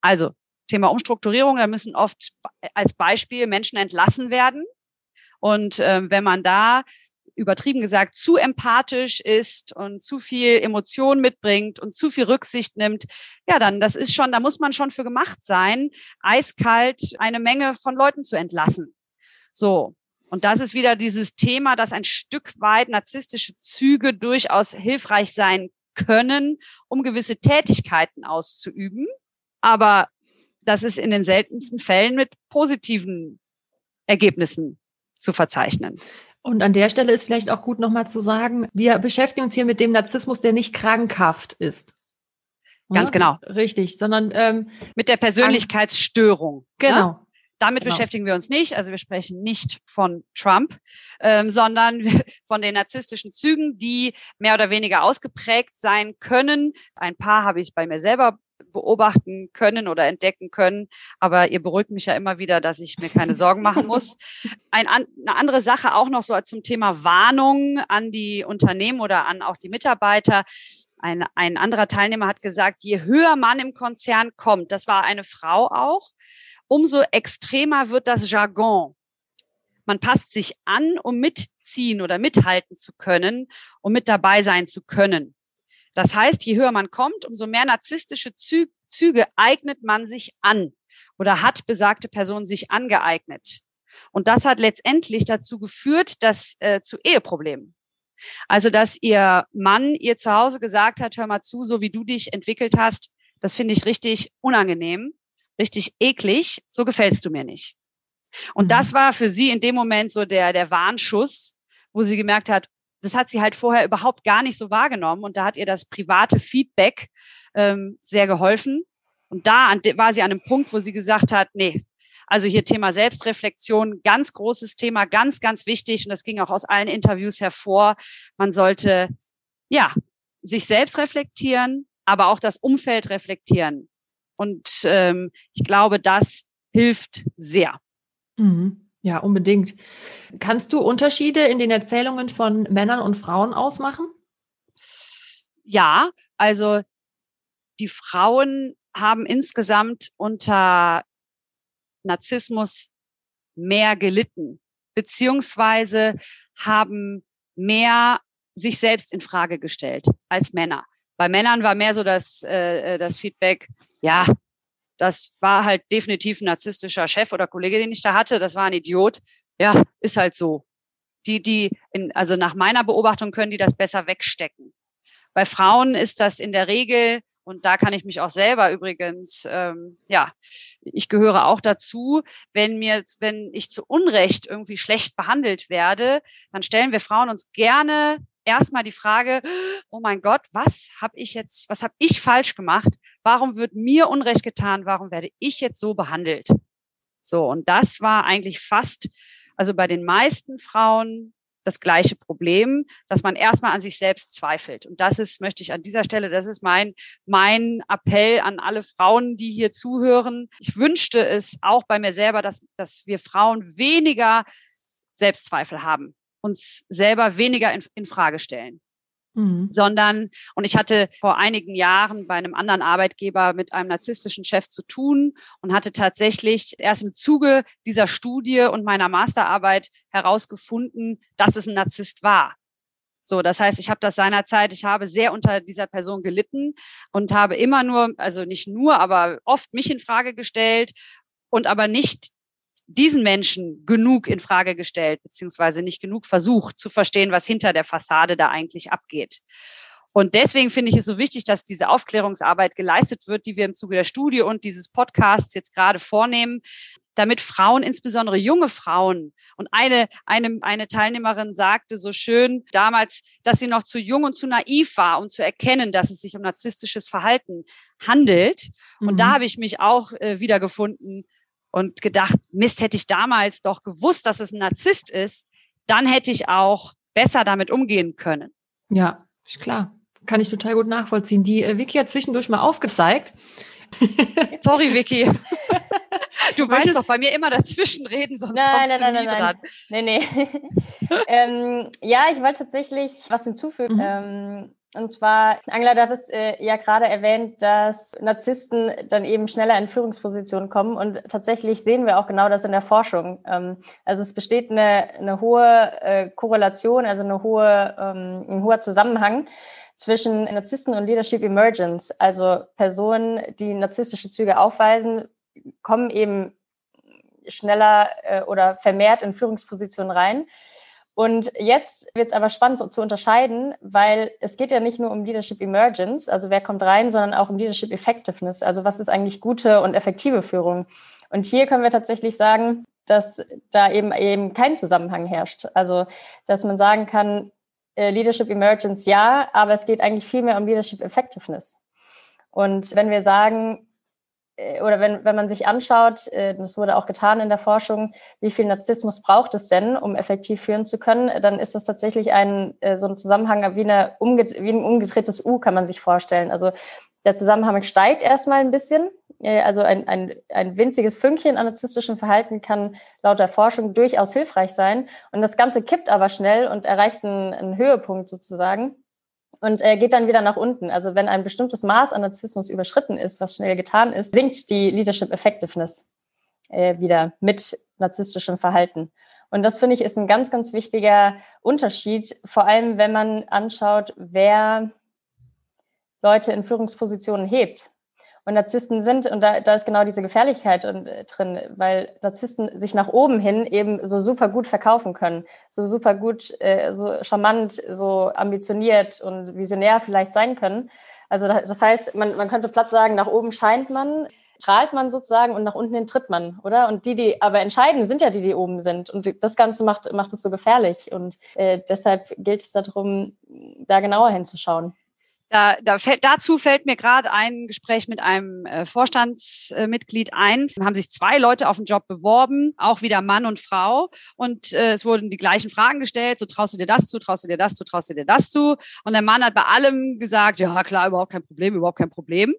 Also Thema Umstrukturierung, da müssen oft als Beispiel Menschen entlassen werden. Und äh, wenn man da übertrieben gesagt zu empathisch ist und zu viel Emotion mitbringt und zu viel Rücksicht nimmt, ja, dann das ist schon, da muss man schon für gemacht sein, eiskalt eine Menge von Leuten zu entlassen. So. Und das ist wieder dieses Thema, dass ein Stück weit narzisstische Züge durchaus hilfreich sein können, um gewisse Tätigkeiten auszuüben. Aber das ist in den seltensten Fällen mit positiven Ergebnissen zu verzeichnen. Und an der Stelle ist vielleicht auch gut nochmal zu sagen, wir beschäftigen uns hier mit dem Narzissmus, der nicht krankhaft ist. Ganz genau. Richtig, sondern ähm, mit der Persönlichkeitsstörung. Ne? Genau. Ja? Damit genau. beschäftigen wir uns nicht. Also wir sprechen nicht von Trump, ähm, sondern von den narzisstischen Zügen, die mehr oder weniger ausgeprägt sein können. Ein paar habe ich bei mir selber beobachten können oder entdecken können. Aber ihr beruhigt mich ja immer wieder, dass ich mir keine Sorgen machen muss. (laughs) Ein, eine andere Sache auch noch so zum Thema Warnung an die Unternehmen oder an auch die Mitarbeiter. Ein, ein anderer Teilnehmer hat gesagt, je höher man im Konzern kommt, das war eine Frau auch, umso extremer wird das Jargon. Man passt sich an, um mitziehen oder mithalten zu können, um mit dabei sein zu können. Das heißt, je höher man kommt, umso mehr narzisstische Zü Züge eignet man sich an oder hat besagte Person sich angeeignet. Und das hat letztendlich dazu geführt, dass äh, zu Eheproblemen. Also, dass ihr Mann ihr zu Hause gesagt hat, hör mal zu, so wie du dich entwickelt hast, das finde ich richtig unangenehm, richtig eklig, so gefällst du mir nicht. Und mhm. das war für sie in dem Moment so der, der Warnschuss, wo sie gemerkt hat, das hat sie halt vorher überhaupt gar nicht so wahrgenommen. Und da hat ihr das private Feedback ähm, sehr geholfen. Und da war sie an einem Punkt, wo sie gesagt hat, nee, also hier Thema Selbstreflexion, ganz großes Thema, ganz, ganz wichtig. Und das ging auch aus allen Interviews hervor. Man sollte, ja, sich selbst reflektieren, aber auch das Umfeld reflektieren. Und ähm, ich glaube, das hilft sehr. Mhm. Ja, unbedingt. Kannst du Unterschiede in den Erzählungen von Männern und Frauen ausmachen? Ja, also die Frauen haben insgesamt unter Narzissmus mehr gelitten, beziehungsweise haben mehr sich selbst in Frage gestellt als Männer. Bei Männern war mehr so das, äh, das Feedback, ja, das war halt definitiv ein narzisstischer Chef oder Kollege, den ich da hatte. Das war ein Idiot. Ja, ist halt so. Die, die, in, also nach meiner Beobachtung können die das besser wegstecken. Bei Frauen ist das in der Regel, und da kann ich mich auch selber übrigens, ähm, ja, ich gehöre auch dazu, wenn mir, wenn ich zu Unrecht irgendwie schlecht behandelt werde, dann stellen wir Frauen uns gerne erstmal die Frage, oh mein Gott, was habe ich jetzt, was habe ich falsch gemacht? Warum wird mir Unrecht getan? Warum werde ich jetzt so behandelt? So, und das war eigentlich fast, also bei den meisten Frauen das gleiche Problem, dass man erstmal an sich selbst zweifelt. Und das ist, möchte ich an dieser Stelle, das ist mein, mein Appell an alle Frauen, die hier zuhören. Ich wünschte es auch bei mir selber, dass, dass wir Frauen weniger Selbstzweifel haben uns selber weniger in, in Frage stellen. Mhm. Sondern, und ich hatte vor einigen Jahren bei einem anderen Arbeitgeber mit einem narzisstischen Chef zu tun und hatte tatsächlich erst im Zuge dieser Studie und meiner Masterarbeit herausgefunden, dass es ein Narzisst war. So, das heißt, ich habe das seinerzeit, ich habe sehr unter dieser Person gelitten und habe immer nur, also nicht nur, aber oft mich in Frage gestellt und aber nicht diesen Menschen genug in Frage gestellt, beziehungsweise nicht genug versucht zu verstehen, was hinter der Fassade da eigentlich abgeht. Und deswegen finde ich es so wichtig, dass diese Aufklärungsarbeit geleistet wird, die wir im Zuge der Studie und dieses Podcasts jetzt gerade vornehmen, damit Frauen, insbesondere junge Frauen, und eine, eine, eine Teilnehmerin sagte so schön damals, dass sie noch zu jung und zu naiv war, um zu erkennen, dass es sich um narzisstisches Verhalten handelt. Und mhm. da habe ich mich auch äh, wiedergefunden, und gedacht, Mist, hätte ich damals doch gewusst, dass es ein Narzisst ist, dann hätte ich auch besser damit umgehen können. Ja, ist klar. Kann ich total gut nachvollziehen. Die äh, Vicky hat zwischendurch mal aufgezeigt. (laughs) Sorry, Vicky. (laughs) Du wolltest doch bei mir immer dazwischen reden, sonst nein, kommst nein, du nein, nie nein, dran. Nein, nee. (laughs) ähm, ja, ich wollte tatsächlich was hinzufügen. Mhm. Ähm, und zwar, Angela, du hattest äh, ja gerade erwähnt, dass Narzissten dann eben schneller in Führungspositionen kommen. Und tatsächlich sehen wir auch genau das in der Forschung. Ähm, also es besteht eine, eine hohe äh, Korrelation, also eine hohe, ähm, ein hoher Zusammenhang zwischen Narzissten und Leadership Emergence. Also Personen, die narzisstische Züge aufweisen, kommen eben schneller äh, oder vermehrt in Führungspositionen rein. Und jetzt wird es aber spannend so, zu unterscheiden, weil es geht ja nicht nur um Leadership Emergence, also wer kommt rein, sondern auch um Leadership Effectiveness, also was ist eigentlich gute und effektive Führung. Und hier können wir tatsächlich sagen, dass da eben eben kein Zusammenhang herrscht. Also dass man sagen kann, äh, Leadership Emergence ja, aber es geht eigentlich viel mehr um Leadership Effectiveness. Und wenn wir sagen, oder wenn, wenn man sich anschaut, äh, das wurde auch getan in der Forschung, wie viel Narzissmus braucht es denn, um effektiv führen zu können, dann ist das tatsächlich ein, äh, so ein Zusammenhang wie, eine wie ein umgedrehtes U, kann man sich vorstellen. Also der Zusammenhang steigt erstmal ein bisschen. Also ein, ein, ein winziges Fünkchen an narzisstischem Verhalten kann laut der Forschung durchaus hilfreich sein. Und das Ganze kippt aber schnell und erreicht einen, einen Höhepunkt sozusagen und äh, geht dann wieder nach unten. Also wenn ein bestimmtes Maß an Narzissmus überschritten ist, was schnell getan ist, sinkt die Leadership Effectiveness äh, wieder mit narzisstischem Verhalten. Und das finde ich ist ein ganz, ganz wichtiger Unterschied, vor allem wenn man anschaut, wer Leute in Führungspositionen hebt. Und Narzissten sind, und da, da ist genau diese Gefährlichkeit äh, drin, weil Narzissten sich nach oben hin eben so super gut verkaufen können, so super gut, äh, so charmant, so ambitioniert und visionär vielleicht sein können. Also das heißt, man, man könnte platt sagen, nach oben scheint man, strahlt man sozusagen und nach unten hin tritt man, oder? Und die, die aber entscheiden, sind ja die, die oben sind. Und das Ganze macht, macht es so gefährlich. Und äh, deshalb gilt es darum, da genauer hinzuschauen. Da, da fällt, dazu fällt mir gerade ein Gespräch mit einem äh, Vorstandsmitglied ein. Da haben sich zwei Leute auf den Job beworben, auch wieder Mann und Frau. Und äh, es wurden die gleichen Fragen gestellt. So traust du dir das zu, traust du dir das zu, traust du dir das zu. Und der Mann hat bei allem gesagt, ja klar, überhaupt kein Problem, überhaupt kein Problem.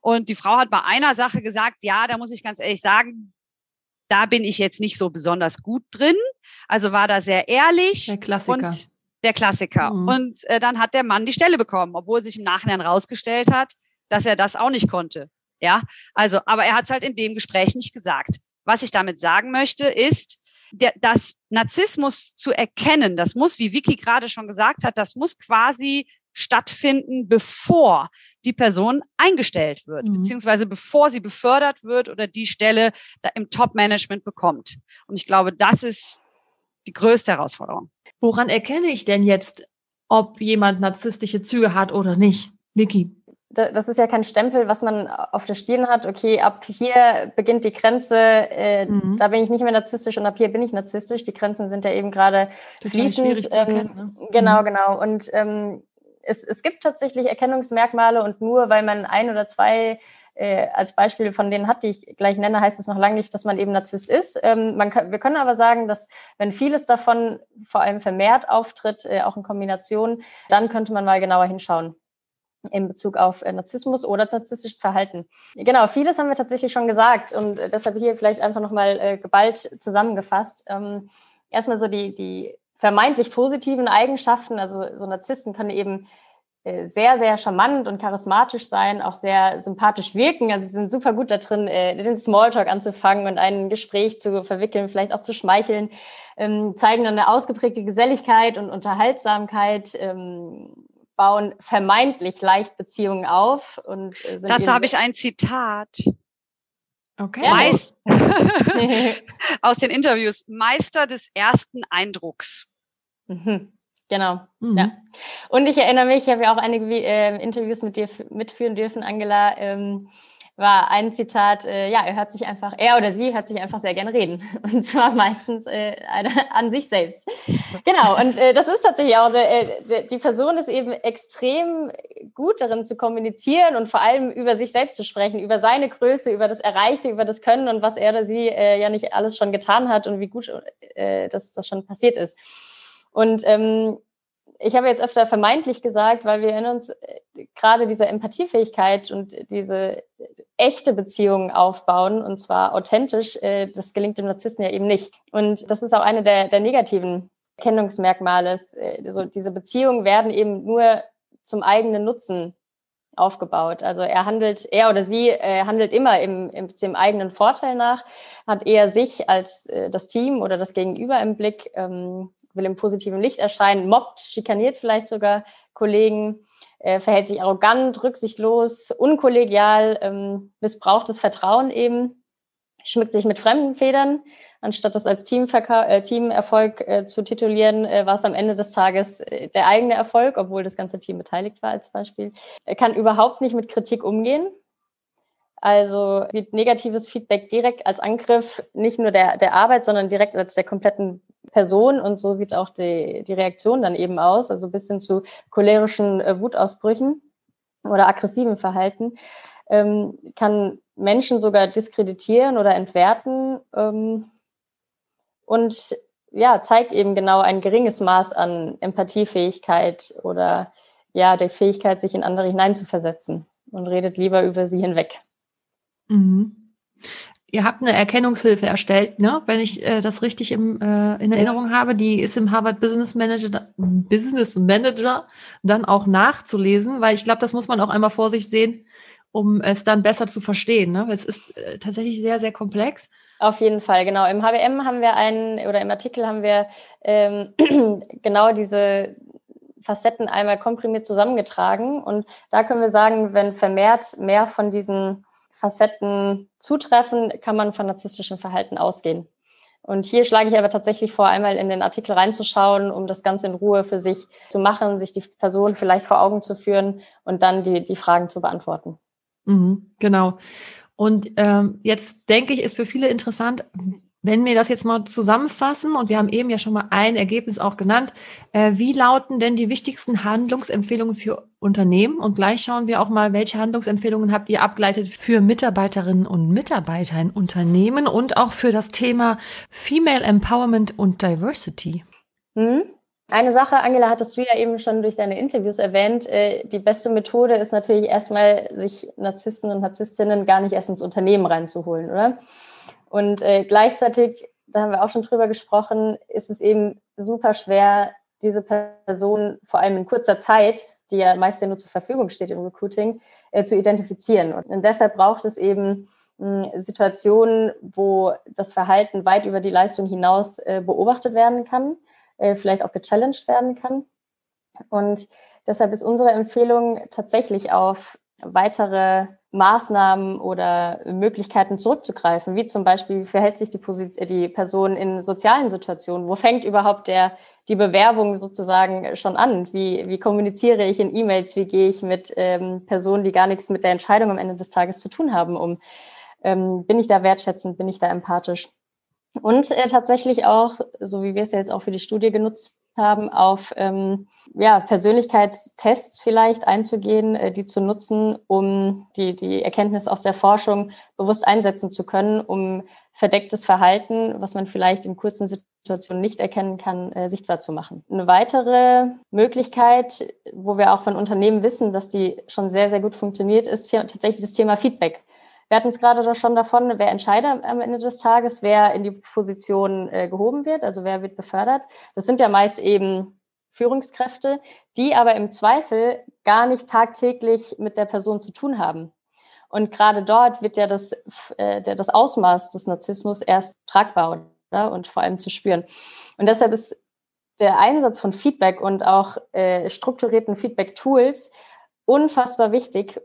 Und die Frau hat bei einer Sache gesagt, ja, da muss ich ganz ehrlich sagen, da bin ich jetzt nicht so besonders gut drin. Also war da sehr ehrlich. Der Klassiker. Und der Klassiker. Mhm. Und äh, dann hat der Mann die Stelle bekommen, obwohl sich im Nachhinein rausgestellt hat, dass er das auch nicht konnte. Ja, also, aber er hat es halt in dem Gespräch nicht gesagt. Was ich damit sagen möchte, ist, der, das Narzissmus zu erkennen, das muss, wie Vicky gerade schon gesagt hat, das muss quasi stattfinden, bevor die Person eingestellt wird, mhm. beziehungsweise bevor sie befördert wird oder die Stelle im Top-Management bekommt. Und ich glaube, das ist die größte Herausforderung. Woran erkenne ich denn jetzt, ob jemand narzisstische Züge hat oder nicht? Vicky das ist ja kein Stempel, was man auf der Stirn hat. Okay, ab hier beginnt die Grenze, äh, mhm. da bin ich nicht mehr narzisstisch und ab hier bin ich narzisstisch. Die Grenzen sind ja eben gerade fließend. Ähm, ne? Genau, mhm. genau. Und ähm, es, es gibt tatsächlich Erkennungsmerkmale und nur weil man ein oder zwei äh, als Beispiel von denen hat, die ich gleich nenne, heißt es noch lange nicht, dass man eben Narzisst ist. Ähm, man kann, wir können aber sagen, dass wenn vieles davon vor allem vermehrt auftritt, äh, auch in Kombination, dann könnte man mal genauer hinschauen in Bezug auf äh, Narzissmus oder narzisstisches Verhalten. Genau, vieles haben wir tatsächlich schon gesagt und äh, deshalb hier vielleicht einfach nochmal äh, geballt zusammengefasst. Ähm, erstmal so die, die vermeintlich positiven Eigenschaften, also so Narzissten können eben sehr, sehr charmant und charismatisch sein, auch sehr sympathisch wirken. Also sie sind super gut da drin, äh, den Smalltalk anzufangen und ein Gespräch zu verwickeln, vielleicht auch zu schmeicheln, ähm, zeigen dann eine ausgeprägte Geselligkeit und Unterhaltsamkeit, ähm, bauen vermeintlich leicht Beziehungen auf. Und äh, Dazu habe ich ein Zitat. Okay. Meist (laughs) (laughs) aus den Interviews. Meister des ersten Eindrucks. Mhm. Genau. Mhm. Ja. Und ich erinnere mich, ich habe ja auch einige äh, Interviews mit dir mitführen dürfen, Angela. Ähm, war ein Zitat, äh, ja, er hört sich einfach, er oder sie hört sich einfach sehr gerne reden. (laughs) Und zwar meistens äh, an sich selbst. Genau, und äh, das ist tatsächlich auch, äh, die Person ist eben extrem gut darin zu kommunizieren und vor allem über sich selbst zu sprechen, über seine Größe, über das Erreichte, über das Können und was er oder sie äh, ja nicht alles schon getan hat und wie gut äh, das, das schon passiert ist. Und ähm, ich habe jetzt öfter vermeintlich gesagt, weil wir in uns äh, gerade diese Empathiefähigkeit und diese echte Beziehungen aufbauen und zwar authentisch, äh, das gelingt dem Narzissten ja eben nicht. Und das ist auch eine der, der negativen Kennungsmerkmale. Also diese Beziehungen werden eben nur zum eigenen Nutzen aufgebaut. Also er handelt, er oder sie äh, handelt immer im, im, dem eigenen Vorteil nach, hat eher sich als äh, das Team oder das Gegenüber im Blick. Ähm, will im positiven Licht erscheinen, mobbt, schikaniert vielleicht sogar Kollegen, äh, verhält sich arrogant, rücksichtslos, unkollegial, ähm, missbraucht das Vertrauen eben, schmückt sich mit fremden Federn. Anstatt das als Teamverka äh, Teamerfolg äh, zu titulieren, äh, war es am Ende des Tages äh, der eigene Erfolg, obwohl das ganze Team beteiligt war als Beispiel. Er kann überhaupt nicht mit Kritik umgehen. Also sieht negatives Feedback direkt als Angriff nicht nur der, der Arbeit, sondern direkt als der kompletten Person und so sieht auch die, die Reaktion dann eben aus, also bis hin zu cholerischen äh, Wutausbrüchen oder aggressiven Verhalten, ähm, kann Menschen sogar diskreditieren oder entwerten ähm, und ja, zeigt eben genau ein geringes Maß an Empathiefähigkeit oder ja, der Fähigkeit, sich in andere hineinzuversetzen und redet lieber über sie hinweg. Mhm ihr habt eine Erkennungshilfe erstellt, ne? wenn ich äh, das richtig im, äh, in Erinnerung habe. Die ist im Harvard Business Manager, Business Manager dann auch nachzulesen, weil ich glaube, das muss man auch einmal vor sich sehen, um es dann besser zu verstehen. Ne? Es ist äh, tatsächlich sehr, sehr komplex. Auf jeden Fall, genau. Im HWM haben wir einen, oder im Artikel haben wir ähm, (clears throat) genau diese Facetten einmal komprimiert zusammengetragen. Und da können wir sagen, wenn vermehrt mehr von diesen Facetten zutreffen, kann man von narzisstischem Verhalten ausgehen. Und hier schlage ich aber tatsächlich vor, einmal in den Artikel reinzuschauen, um das Ganze in Ruhe für sich zu machen, sich die Person vielleicht vor Augen zu führen und dann die, die Fragen zu beantworten. Mhm, genau. Und ähm, jetzt denke ich, ist für viele interessant, wenn wir das jetzt mal zusammenfassen, und wir haben eben ja schon mal ein Ergebnis auch genannt, äh, wie lauten denn die wichtigsten Handlungsempfehlungen für Unternehmen? Und gleich schauen wir auch mal, welche Handlungsempfehlungen habt ihr abgeleitet für Mitarbeiterinnen und Mitarbeiter in Unternehmen und auch für das Thema Female Empowerment und Diversity. Hm. Eine Sache, Angela, hattest du ja eben schon durch deine Interviews erwähnt. Äh, die beste Methode ist natürlich erstmal, sich Narzissten und Narzisstinnen gar nicht erst ins Unternehmen reinzuholen, oder? Und äh, gleichzeitig, da haben wir auch schon drüber gesprochen, ist es eben super schwer, diese Person vor allem in kurzer Zeit die ja meist ja nur zur Verfügung steht im Recruiting, äh, zu identifizieren. Und deshalb braucht es eben Situationen, wo das Verhalten weit über die Leistung hinaus äh, beobachtet werden kann, äh, vielleicht auch gechallenged werden kann. Und deshalb ist unsere Empfehlung tatsächlich auf weitere Maßnahmen oder Möglichkeiten zurückzugreifen, wie zum Beispiel, wie verhält sich die, Position, die Person in sozialen Situationen? Wo fängt überhaupt der, die Bewerbung sozusagen schon an? Wie, wie kommuniziere ich in E-Mails? Wie gehe ich mit ähm, Personen, die gar nichts mit der Entscheidung am Ende des Tages zu tun haben, um? ähm, bin ich da wertschätzend, bin ich da empathisch. Und äh, tatsächlich auch, so wie wir es ja jetzt auch für die Studie genutzt haben, auf ähm, ja, Persönlichkeitstests vielleicht einzugehen, äh, die zu nutzen, um die, die Erkenntnis aus der Forschung bewusst einsetzen zu können, um verdecktes Verhalten, was man vielleicht in kurzen Situationen nicht erkennen kann, äh, sichtbar zu machen. Eine weitere Möglichkeit, wo wir auch von Unternehmen wissen, dass die schon sehr, sehr gut funktioniert, ist tatsächlich das Thema Feedback. Wir hatten es gerade schon davon, wer entscheidet am Ende des Tages, wer in die Position äh, gehoben wird, also wer wird befördert. Das sind ja meist eben Führungskräfte, die aber im Zweifel gar nicht tagtäglich mit der Person zu tun haben. Und gerade dort wird ja das, äh, das Ausmaß des Narzissmus erst tragbar oder? und vor allem zu spüren. Und deshalb ist der Einsatz von Feedback und auch äh, strukturierten Feedback-Tools unfassbar wichtig,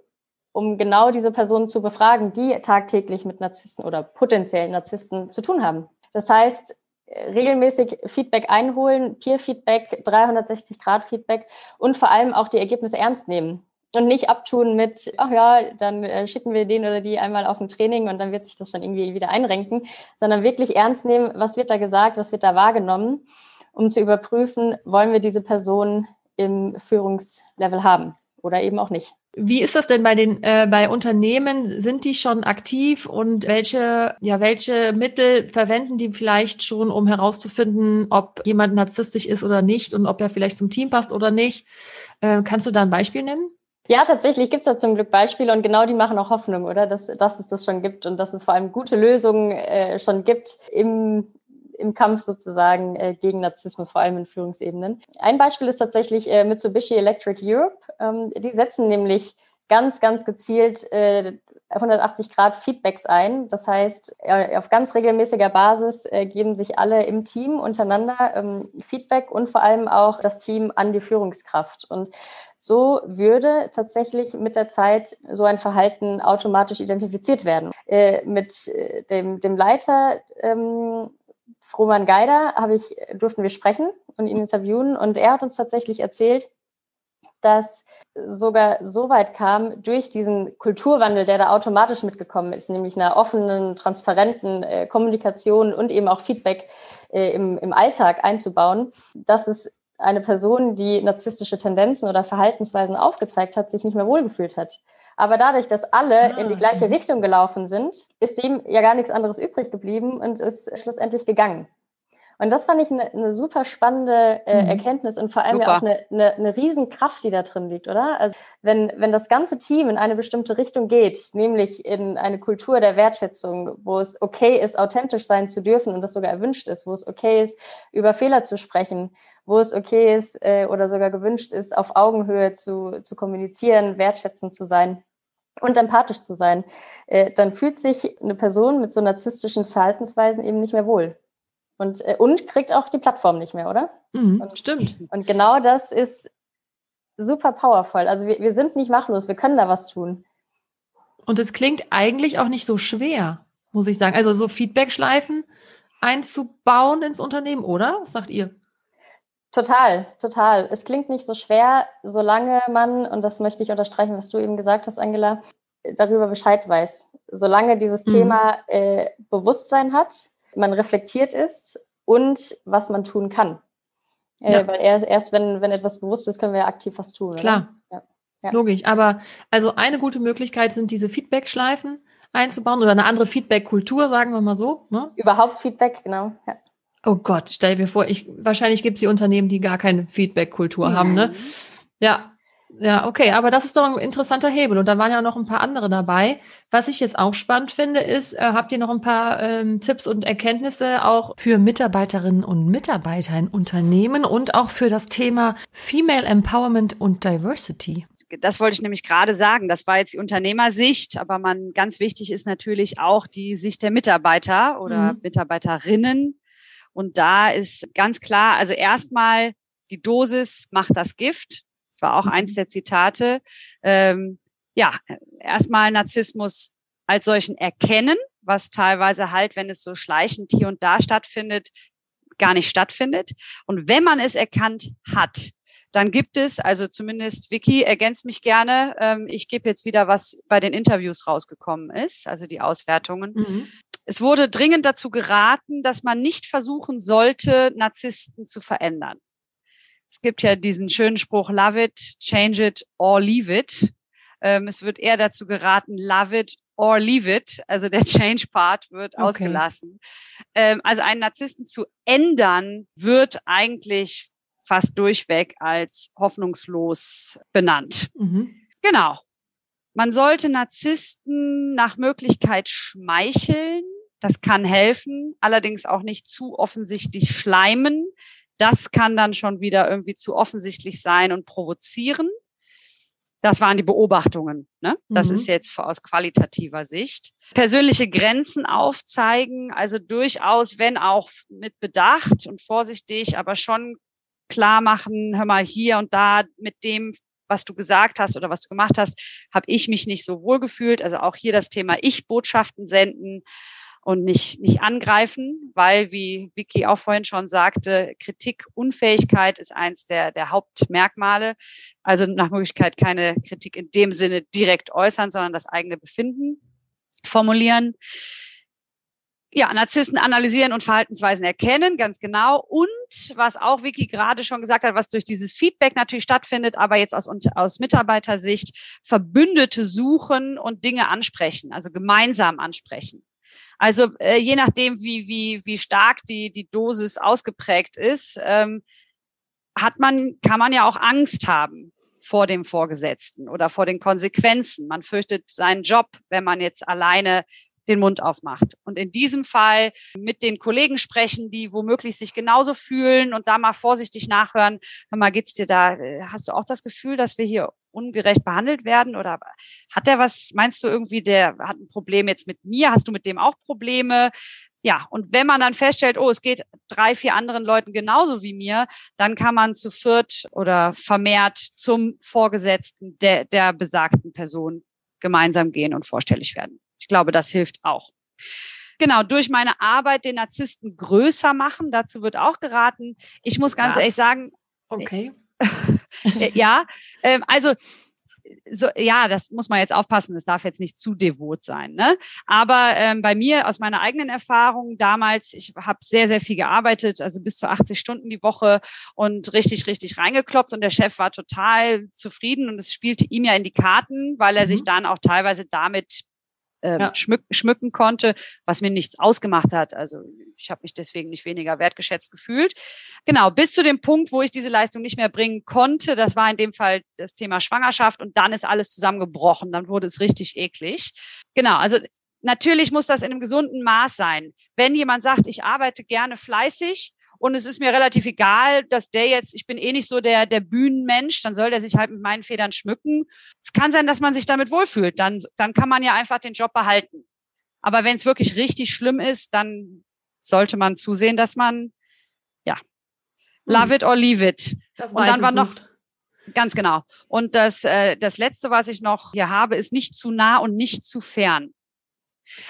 um genau diese Personen zu befragen, die tagtäglich mit Narzissten oder potenziellen Narzissten zu tun haben. Das heißt, regelmäßig Feedback einholen, Peer-Feedback, 360-Grad-Feedback und vor allem auch die Ergebnisse ernst nehmen. Und nicht abtun mit, ach ja, dann äh, schicken wir den oder die einmal auf ein Training und dann wird sich das schon irgendwie wieder einrenken, sondern wirklich ernst nehmen, was wird da gesagt, was wird da wahrgenommen, um zu überprüfen, wollen wir diese Person im Führungslevel haben oder eben auch nicht. Wie ist das denn bei den äh, bei Unternehmen? Sind die schon aktiv und welche ja welche Mittel verwenden die vielleicht schon, um herauszufinden, ob jemand narzisstisch ist oder nicht und ob er vielleicht zum Team passt oder nicht? Äh, kannst du da ein Beispiel nennen? Ja, tatsächlich gibt es da zum Glück Beispiele und genau die machen auch Hoffnung, oder? Dass, dass es das schon gibt und dass es vor allem gute Lösungen äh, schon gibt im, im Kampf sozusagen äh, gegen Narzissmus, vor allem in Führungsebenen. Ein Beispiel ist tatsächlich äh, Mitsubishi Electric Europe. Ähm, die setzen nämlich ganz, ganz gezielt äh, 180 Grad Feedbacks ein. Das heißt, äh, auf ganz regelmäßiger Basis äh, geben sich alle im Team untereinander ähm, Feedback und vor allem auch das Team an die Führungskraft. Und so würde tatsächlich mit der Zeit so ein Verhalten automatisch identifiziert werden. Äh, mit dem, dem Leiter Frohmann Geider habe ich, durften wir sprechen und ihn interviewen. Und er hat uns tatsächlich erzählt, dass sogar so weit kam durch diesen Kulturwandel, der da automatisch mitgekommen ist, nämlich einer offenen, transparenten äh, Kommunikation und eben auch Feedback äh, im, im Alltag einzubauen, dass es eine Person, die narzisstische Tendenzen oder Verhaltensweisen aufgezeigt hat, sich nicht mehr wohlgefühlt hat. Aber dadurch, dass alle ah, in die gleiche mhm. Richtung gelaufen sind, ist ihm ja gar nichts anderes übrig geblieben und ist schlussendlich gegangen. Und das fand ich eine, eine super spannende äh, mhm. Erkenntnis und vor allem ja auch eine, eine, eine Riesenkraft, die da drin liegt, oder? Also wenn, wenn das ganze Team in eine bestimmte Richtung geht, nämlich in eine Kultur der Wertschätzung, wo es okay ist, authentisch sein zu dürfen und das sogar erwünscht ist, wo es okay ist, über Fehler zu sprechen, wo es okay ist äh, oder sogar gewünscht ist, auf Augenhöhe zu, zu kommunizieren, wertschätzend zu sein, und empathisch zu sein, äh, dann fühlt sich eine Person mit so narzisstischen Verhaltensweisen eben nicht mehr wohl. Und, äh, und kriegt auch die Plattform nicht mehr, oder? Mhm, und, stimmt. Und genau das ist super powerful. Also wir, wir sind nicht machtlos, wir können da was tun. Und es klingt eigentlich auch nicht so schwer, muss ich sagen. Also so Feedback-Schleifen einzubauen ins Unternehmen, oder? Was sagt ihr? Total, total. Es klingt nicht so schwer, solange man, und das möchte ich unterstreichen, was du eben gesagt hast, Angela, darüber Bescheid weiß. Solange dieses mhm. Thema äh, Bewusstsein hat, man reflektiert ist und was man tun kann. Äh, ja. Weil erst, erst wenn, wenn etwas bewusst ist, können wir aktiv was tun. Klar. Ja. Ja. Logisch. Aber also eine gute Möglichkeit sind diese Feedback-Schleifen einzubauen oder eine andere Feedback-Kultur, sagen wir mal so. Ne? Überhaupt Feedback, genau. Ja. Oh Gott, stell dir vor, ich, wahrscheinlich gibt es die Unternehmen, die gar keine Feedback-Kultur mhm. haben, ne? Ja. Ja, okay, aber das ist doch ein interessanter Hebel. Und da waren ja noch ein paar andere dabei. Was ich jetzt auch spannend finde, ist, äh, habt ihr noch ein paar ähm, Tipps und Erkenntnisse auch für Mitarbeiterinnen und Mitarbeiter in Unternehmen und auch für das Thema Female Empowerment und Diversity? Das wollte ich nämlich gerade sagen. Das war jetzt die Unternehmersicht, aber man ganz wichtig ist natürlich auch die Sicht der Mitarbeiter oder mhm. Mitarbeiterinnen. Und da ist ganz klar, also erstmal die Dosis macht das Gift war auch eins mhm. der Zitate. Ähm, ja, erstmal Narzissmus als solchen erkennen, was teilweise halt, wenn es so schleichend hier und da stattfindet, gar nicht stattfindet. Und wenn man es erkannt hat, dann gibt es, also zumindest Vicky ergänzt mich gerne, ähm, ich gebe jetzt wieder, was bei den Interviews rausgekommen ist, also die Auswertungen. Mhm. Es wurde dringend dazu geraten, dass man nicht versuchen sollte, Narzissten zu verändern. Es gibt ja diesen schönen Spruch, love it, change it or leave it. Ähm, es wird eher dazu geraten, love it or leave it. Also der (laughs) Change-Part wird okay. ausgelassen. Ähm, also einen Narzissten zu ändern, wird eigentlich fast durchweg als hoffnungslos benannt. Mhm. Genau. Man sollte Narzissten nach Möglichkeit schmeicheln. Das kann helfen, allerdings auch nicht zu offensichtlich schleimen. Das kann dann schon wieder irgendwie zu offensichtlich sein und provozieren. Das waren die Beobachtungen. Ne? Das mhm. ist jetzt aus qualitativer Sicht. Persönliche Grenzen aufzeigen, also durchaus, wenn auch mit Bedacht und vorsichtig, aber schon klar machen, hör mal hier und da mit dem, was du gesagt hast oder was du gemacht hast, habe ich mich nicht so wohl gefühlt. Also auch hier das Thema Ich-Botschaften senden und nicht, nicht angreifen, weil, wie Vicky auch vorhin schon sagte, Kritikunfähigkeit ist eins der, der Hauptmerkmale. Also nach Möglichkeit keine Kritik in dem Sinne direkt äußern, sondern das eigene Befinden formulieren. Ja, Narzissten analysieren und Verhaltensweisen erkennen, ganz genau. Und was auch Vicky gerade schon gesagt hat, was durch dieses Feedback natürlich stattfindet, aber jetzt aus, aus Mitarbeitersicht, Verbündete suchen und Dinge ansprechen, also gemeinsam ansprechen. Also äh, je nachdem, wie, wie, wie stark die, die Dosis ausgeprägt ist, ähm, hat man, kann man ja auch Angst haben vor dem Vorgesetzten oder vor den Konsequenzen. Man fürchtet seinen Job, wenn man jetzt alleine den Mund aufmacht. Und in diesem Fall mit den Kollegen sprechen, die womöglich sich genauso fühlen und da mal vorsichtig nachhören. Hör mal, geht's dir da? Äh, hast du auch das Gefühl, dass wir hier ungerecht behandelt werden? Oder hat der was, meinst du irgendwie, der hat ein Problem jetzt mit mir? Hast du mit dem auch Probleme? Ja, und wenn man dann feststellt, oh, es geht drei, vier anderen Leuten genauso wie mir, dann kann man zu viert oder vermehrt zum Vorgesetzten der, der besagten Person gemeinsam gehen und vorstellig werden. Ich glaube, das hilft auch. Genau, durch meine Arbeit den Narzissten größer machen, dazu wird auch geraten. Ich muss ganz Was? ehrlich sagen, okay. (laughs) ja, ähm, also so, ja, das muss man jetzt aufpassen, das darf jetzt nicht zu devot sein. Ne? Aber ähm, bei mir aus meiner eigenen Erfahrung damals, ich habe sehr, sehr viel gearbeitet, also bis zu 80 Stunden die Woche und richtig, richtig reingekloppt und der Chef war total zufrieden und es spielte ihm ja in die Karten, weil er mhm. sich dann auch teilweise damit ähm, ja. schmück, schmücken konnte, was mir nichts ausgemacht hat. Also ich habe mich deswegen nicht weniger wertgeschätzt gefühlt. Genau, bis zu dem Punkt, wo ich diese Leistung nicht mehr bringen konnte, das war in dem Fall das Thema Schwangerschaft und dann ist alles zusammengebrochen, dann wurde es richtig eklig. Genau, also natürlich muss das in einem gesunden Maß sein. Wenn jemand sagt, ich arbeite gerne fleißig, und es ist mir relativ egal, dass der jetzt, ich bin eh nicht so der, der Bühnenmensch, dann soll der sich halt mit meinen Federn schmücken. Es kann sein, dass man sich damit wohlfühlt. Dann, dann kann man ja einfach den Job behalten. Aber wenn es wirklich richtig schlimm ist, dann sollte man zusehen, dass man, ja, love it or leave it. Das und dann war noch, ganz genau. Und das, äh, das letzte, was ich noch hier habe, ist nicht zu nah und nicht zu fern.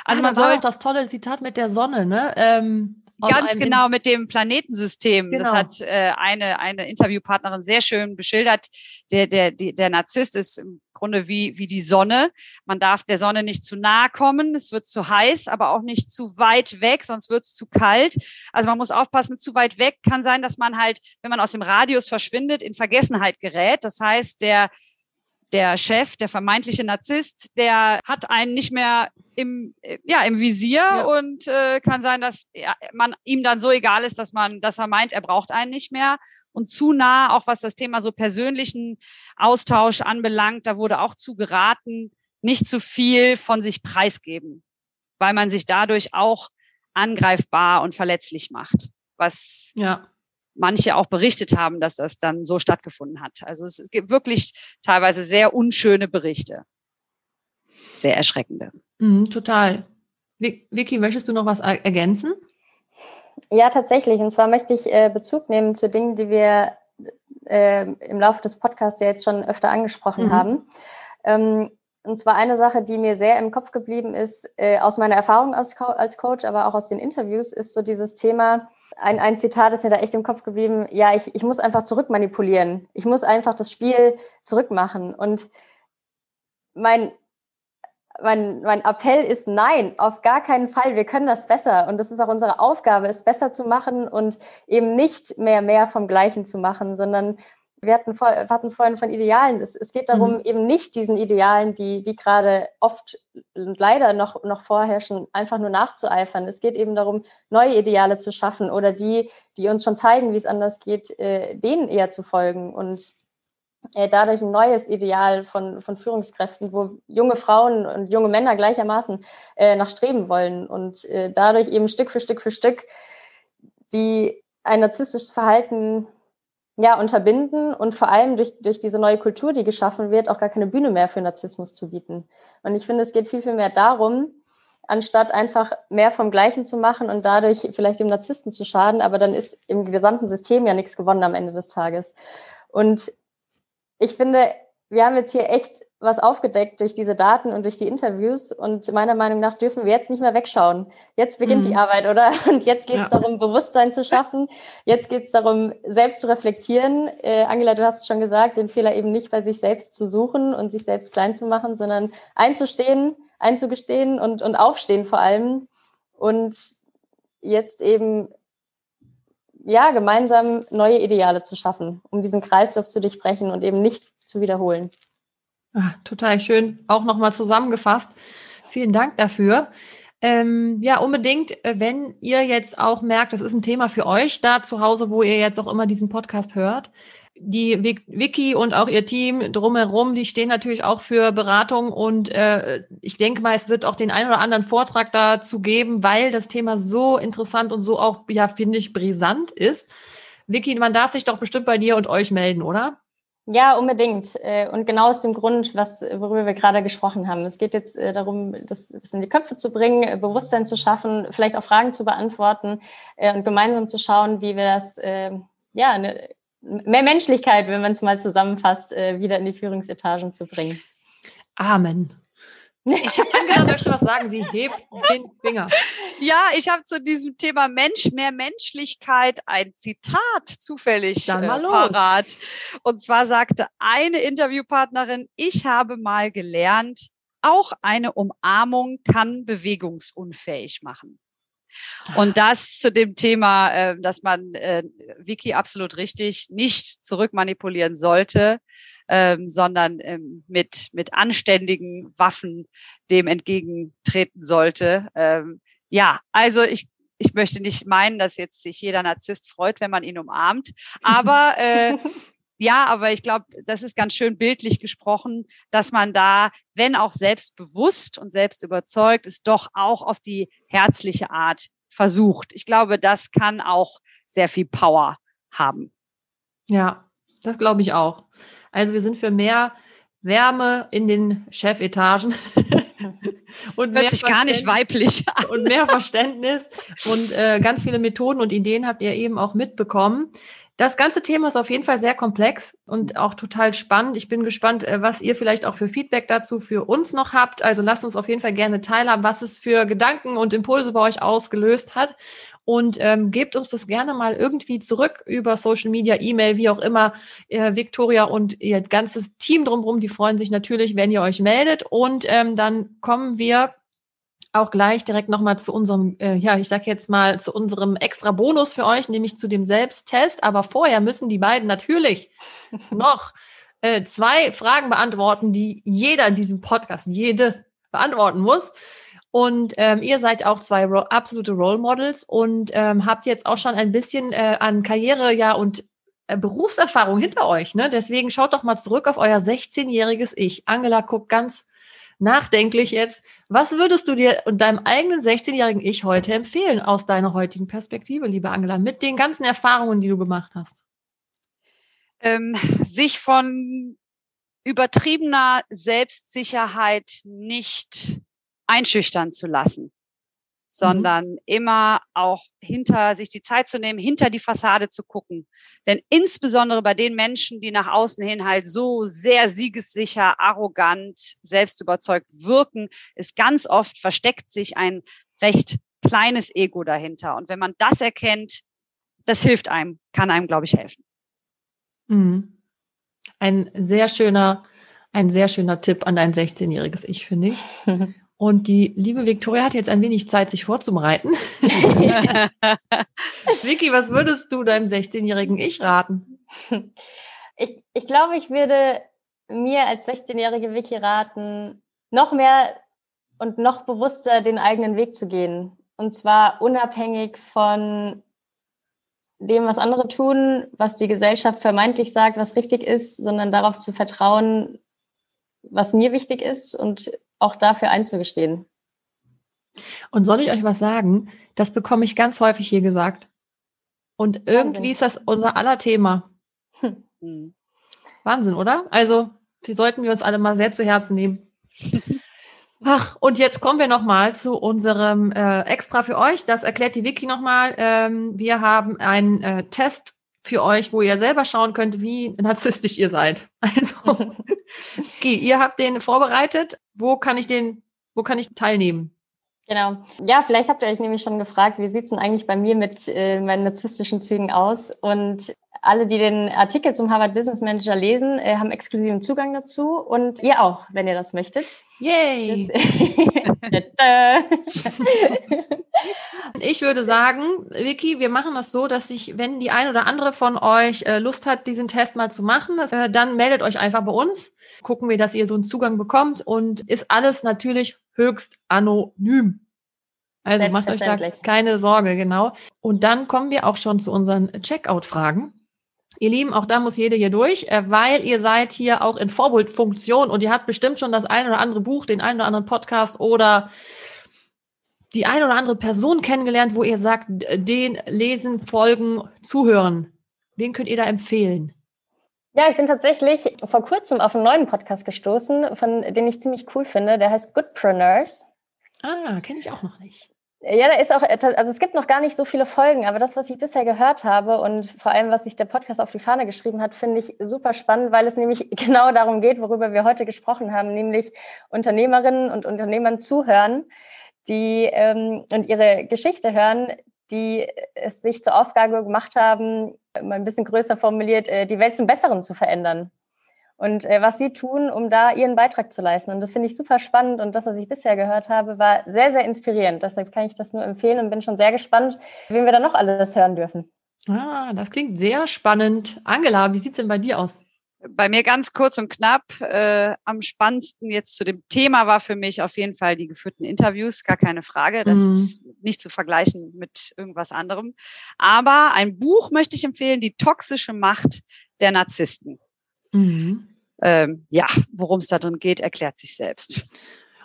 Also ah, man soll auch das tolle Zitat mit der Sonne, ne? Ähm, Ganz genau mit dem Planetensystem. Genau. Das hat äh, eine, eine Interviewpartnerin sehr schön beschildert. Der, der, der, der Narzisst ist im Grunde wie, wie die Sonne. Man darf der Sonne nicht zu nahe kommen. Es wird zu heiß, aber auch nicht zu weit weg, sonst wird es zu kalt. Also man muss aufpassen, zu weit weg kann sein, dass man halt, wenn man aus dem Radius verschwindet, in Vergessenheit gerät. Das heißt, der der Chef, der vermeintliche Narzisst, der hat einen nicht mehr im, ja, im Visier ja. und äh, kann sein, dass ja, man ihm dann so egal ist, dass man, dass er meint, er braucht einen nicht mehr und zu nah, auch was das Thema so persönlichen Austausch anbelangt, da wurde auch zu geraten, nicht zu viel von sich preisgeben, weil man sich dadurch auch angreifbar und verletzlich macht, was ja manche auch berichtet haben, dass das dann so stattgefunden hat. Also es, gibt wirklich teilweise sehr unschöne Berichte. Sehr erschreckende. Mhm, total. Vicky, möchtest du noch was ergänzen? Ja, tatsächlich. Und zwar möchte ich äh, Bezug nehmen zu Dingen, die wir äh, im Laufe des Podcasts ja jetzt schon öfter angesprochen mhm. haben. Ähm, und zwar eine Sache, die mir sehr im Kopf geblieben ist, äh, aus meiner Erfahrung als, Co als Coach, aber auch aus den Interviews, ist so dieses Thema, ein, ein Zitat ist mir da echt im Kopf geblieben, ja, ich, ich muss einfach zurückmanipulieren. Ich muss einfach das Spiel zurückmachen. Und mein, mein, mein Appell ist nein, auf gar keinen Fall. Wir können das besser. Und das ist auch unsere Aufgabe, es besser zu machen und eben nicht mehr mehr vom Gleichen zu machen, sondern wir hatten, es vorhin von Idealen. Es, es geht darum, mhm. eben nicht diesen Idealen, die, die gerade oft und leider noch, noch vorherrschen, einfach nur nachzueifern. Es geht eben darum, neue Ideale zu schaffen oder die, die uns schon zeigen, wie es anders geht, äh, denen eher zu folgen und äh, dadurch ein neues Ideal von, von Führungskräften, wo junge Frauen und junge Männer gleichermaßen äh, nach streben wollen und äh, dadurch eben Stück für Stück für Stück die ein narzisstisches Verhalten ja, unterbinden und vor allem durch, durch diese neue Kultur, die geschaffen wird, auch gar keine Bühne mehr für Narzissmus zu bieten. Und ich finde, es geht viel, viel mehr darum, anstatt einfach mehr vom Gleichen zu machen und dadurch vielleicht dem Narzissten zu schaden, aber dann ist im gesamten System ja nichts gewonnen am Ende des Tages. Und ich finde, wir haben jetzt hier echt was aufgedeckt durch diese Daten und durch die Interviews. Und meiner Meinung nach dürfen wir jetzt nicht mehr wegschauen. Jetzt beginnt mhm. die Arbeit, oder? (laughs) Und jetzt geht es ja. darum, Bewusstsein zu schaffen. Jetzt geht es darum, selbst zu reflektieren. Äh, Angela, du hast es schon gesagt, den Fehler eben nicht bei sich selbst zu suchen und sich selbst klein zu machen, sondern einzustehen, einzugestehen und, und aufstehen vor allem. Und jetzt eben ja, gemeinsam neue Ideale zu schaffen, um diesen Kreislauf zu durchbrechen und eben nicht zu wiederholen. Ach, total schön, auch nochmal zusammengefasst. Vielen Dank dafür. Ähm, ja, unbedingt, äh, wenn ihr jetzt auch merkt, das ist ein Thema für euch da zu Hause, wo ihr jetzt auch immer diesen Podcast hört. Die Vicky und auch ihr Team drumherum, die stehen natürlich auch für Beratung und äh, ich denke mal, es wird auch den einen oder anderen Vortrag dazu geben, weil das Thema so interessant und so auch, ja, finde ich, brisant ist. Vicky, man darf sich doch bestimmt bei dir und euch melden, oder? Ja, unbedingt. Äh, und genau aus dem Grund, was, worüber wir gerade gesprochen haben. Es geht jetzt äh, darum, das, das in die Köpfe zu bringen, äh, Bewusstsein zu schaffen, vielleicht auch Fragen zu beantworten und gemeinsam zu schauen, wie wir das, ja, eine, mehr Menschlichkeit, wenn man es mal zusammenfasst, wieder in die Führungsetagen zu bringen. Amen. Ich habe Angela möchte was sagen. Sie hebt den Finger. Ja, ich habe zu diesem Thema Mensch, mehr Menschlichkeit ein Zitat zufällig äh, parat. Und zwar sagte eine Interviewpartnerin, ich habe mal gelernt, auch eine Umarmung kann bewegungsunfähig machen. Und das zu dem Thema, äh, dass man äh, Wiki absolut richtig nicht zurückmanipulieren sollte, ähm, sondern ähm, mit, mit anständigen Waffen dem entgegentreten sollte. Ähm, ja, also ich, ich möchte nicht meinen, dass jetzt sich jeder Narzisst freut, wenn man ihn umarmt, aber äh, (laughs) ja, aber ich glaube, das ist ganz schön bildlich gesprochen, dass man da, wenn auch selbstbewusst und selbst überzeugt, es doch auch auf die herzliche Art versucht. Ich glaube, das kann auch sehr viel Power haben. Ja, das glaube ich auch. Also wir sind für mehr Wärme in den Chefetagen. (laughs) und Hört sich gar nicht weiblich an. Und mehr Verständnis und äh, ganz viele Methoden und Ideen habt ihr eben auch mitbekommen. Das ganze Thema ist auf jeden Fall sehr komplex und auch total spannend. Ich bin gespannt, äh, was ihr vielleicht auch für Feedback dazu für uns noch habt. Also lasst uns auf jeden Fall gerne teilhaben, was es für Gedanken und Impulse bei euch ausgelöst hat und ähm, gebt uns das gerne mal irgendwie zurück über Social Media, E-Mail, wie auch immer. Äh, Victoria und ihr ganzes Team drumherum, die freuen sich natürlich, wenn ihr euch meldet. Und ähm, dann kommen wir auch gleich direkt nochmal zu unserem, äh, ja, ich sag jetzt mal, zu unserem extra Bonus für euch, nämlich zu dem Selbsttest. Aber vorher müssen die beiden natürlich (laughs) noch äh, zwei Fragen beantworten, die jeder in diesem Podcast, jede beantworten muss. Und ähm, ihr seid auch zwei ro absolute Role Models und ähm, habt jetzt auch schon ein bisschen äh, an Karriere ja und äh, Berufserfahrung hinter euch. Ne? Deswegen schaut doch mal zurück auf euer 16-jähriges Ich. Angela guckt ganz nachdenklich jetzt. Was würdest du dir und deinem eigenen 16-jährigen Ich heute empfehlen aus deiner heutigen Perspektive, liebe Angela, mit den ganzen Erfahrungen, die du gemacht hast? Ähm, sich von übertriebener Selbstsicherheit nicht einschüchtern zu lassen. Sondern mhm. immer auch hinter sich die Zeit zu nehmen, hinter die Fassade zu gucken. Denn insbesondere bei den Menschen, die nach außen hin halt so sehr siegessicher, arrogant, selbstüberzeugt wirken, ist ganz oft versteckt sich ein recht kleines Ego dahinter. Und wenn man das erkennt, das hilft einem, kann einem, glaube ich, helfen. Mhm. Ein sehr schöner, ein sehr schöner Tipp an dein 16-jähriges Ich, finde ich. (laughs) Und die liebe Viktoria hat jetzt ein wenig Zeit, sich vorzubereiten. (laughs) Vicky, was würdest du deinem 16-jährigen Ich raten? Ich, ich glaube, ich würde mir als 16-jährige Vicky raten, noch mehr und noch bewusster den eigenen Weg zu gehen. Und zwar unabhängig von dem, was andere tun, was die Gesellschaft vermeintlich sagt, was richtig ist, sondern darauf zu vertrauen, was mir wichtig ist und auch dafür einzugestehen. Und soll ich euch was sagen? Das bekomme ich ganz häufig hier gesagt. Und irgendwie Wahnsinn. ist das unser aller Thema. Hm. Wahnsinn, oder? Also, die sollten wir uns alle mal sehr zu Herzen nehmen. Ach, und jetzt kommen wir nochmal zu unserem äh, Extra für euch. Das erklärt die Wiki nochmal. Ähm, wir haben einen äh, Test für euch, wo ihr selber schauen könnt, wie narzisstisch ihr seid. (laughs) Also, (laughs) okay, ihr habt den vorbereitet. Wo kann ich den, wo kann ich teilnehmen? Genau. Ja, vielleicht habt ihr euch nämlich schon gefragt, wie sieht's denn eigentlich bei mir mit äh, meinen narzisstischen Zügen aus? Und alle, die den Artikel zum Harvard Business Manager lesen, äh, haben exklusiven Zugang dazu und ihr auch, wenn ihr das möchtet. Yay! (laughs) ich würde sagen, Vicky, wir machen das so, dass sich, wenn die ein oder andere von euch äh, Lust hat, diesen Test mal zu machen, äh, dann meldet euch einfach bei uns. Gucken wir, dass ihr so einen Zugang bekommt und ist alles natürlich höchst anonym. Also macht euch da keine Sorge, genau. Und dann kommen wir auch schon zu unseren Checkout-Fragen. Ihr Lieben, auch da muss jede hier durch, äh, weil ihr seid hier auch in Vorbildfunktion und ihr habt bestimmt schon das ein oder andere Buch, den einen oder anderen Podcast oder die eine oder andere Person kennengelernt, wo ihr sagt, den lesen, folgen, zuhören. Wen könnt ihr da empfehlen? Ja, ich bin tatsächlich vor kurzem auf einen neuen Podcast gestoßen, von den ich ziemlich cool finde. Der heißt Goodpreneurs. Ah, kenne ich auch noch nicht. Ja, da ist auch, also es gibt noch gar nicht so viele Folgen, aber das, was ich bisher gehört habe und vor allem, was sich der Podcast auf die Fahne geschrieben hat, finde ich super spannend, weil es nämlich (laughs) genau darum geht, worüber wir heute gesprochen haben, nämlich Unternehmerinnen und Unternehmern zuhören, die ähm, und ihre Geschichte hören, die es sich zur Aufgabe gemacht haben, mal ein bisschen größer formuliert, äh, die Welt zum Besseren zu verändern und äh, was sie tun, um da ihren Beitrag zu leisten. Und das finde ich super spannend und das, was ich bisher gehört habe, war sehr, sehr inspirierend. Deshalb kann ich das nur empfehlen und bin schon sehr gespannt, wen wir da noch alles hören dürfen. Ah, das klingt sehr spannend. Angela, wie sieht es denn bei dir aus? Bei mir ganz kurz und knapp. Äh, am spannendsten jetzt zu dem Thema war für mich auf jeden Fall die geführten Interviews, gar keine Frage. Das mhm. ist nicht zu vergleichen mit irgendwas anderem. Aber ein Buch möchte ich empfehlen, Die toxische Macht der Narzissten. Mhm ähm, ja, worum es da drin geht, erklärt sich selbst.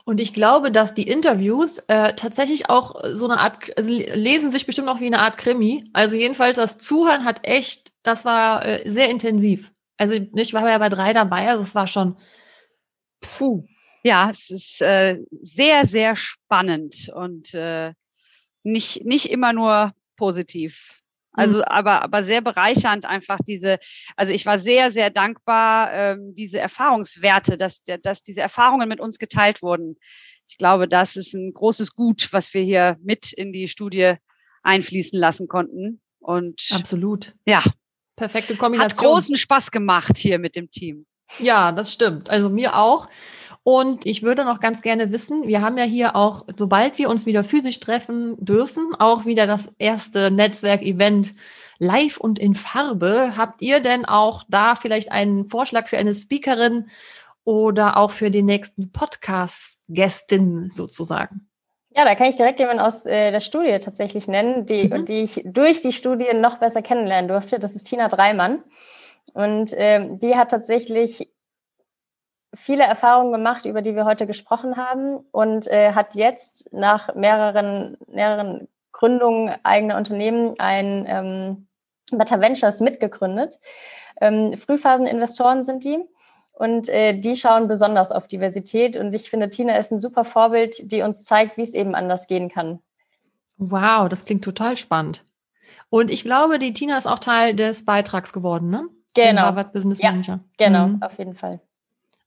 Und ich glaube, dass die Interviews äh, tatsächlich auch so eine Art, also lesen sich bestimmt auch wie eine Art Krimi. Also jedenfalls das Zuhören hat echt, das war äh, sehr intensiv. Also ich war ja bei drei dabei, also es war schon, puh. Ja, es ist äh, sehr, sehr spannend und äh, nicht, nicht immer nur positiv. Also, mhm. aber, aber sehr bereichernd einfach diese, also ich war sehr, sehr dankbar, ähm, diese Erfahrungswerte, dass, dass diese Erfahrungen mit uns geteilt wurden. Ich glaube, das ist ein großes Gut, was wir hier mit in die Studie einfließen lassen konnten. Und absolut. Ja. Perfekte Kombination. Hat großen Spaß gemacht hier mit dem Team. Ja, das stimmt. Also mir auch. Und ich würde noch ganz gerne wissen, wir haben ja hier auch, sobald wir uns wieder physisch treffen dürfen, auch wieder das erste Netzwerk-Event live und in Farbe. Habt ihr denn auch da vielleicht einen Vorschlag für eine Speakerin oder auch für den nächsten Podcast-Gästin sozusagen? Ja, da kann ich direkt jemanden aus äh, der Studie tatsächlich nennen, die, mhm. die ich durch die Studie noch besser kennenlernen durfte. Das ist Tina Dreimann. Und ähm, die hat tatsächlich viele Erfahrungen gemacht, über die wir heute gesprochen haben und äh, hat jetzt nach mehreren, mehreren Gründungen eigener Unternehmen ein ähm, Beta Ventures mitgegründet. Ähm, Frühphaseninvestoren sind die und äh, die schauen besonders auf Diversität und ich finde, Tina ist ein super Vorbild, die uns zeigt, wie es eben anders gehen kann. Wow, das klingt total spannend. Und ich glaube, die Tina ist auch Teil des Beitrags geworden, ne? Genau. Harvard Business Manager. Ja, genau, mhm. auf jeden Fall.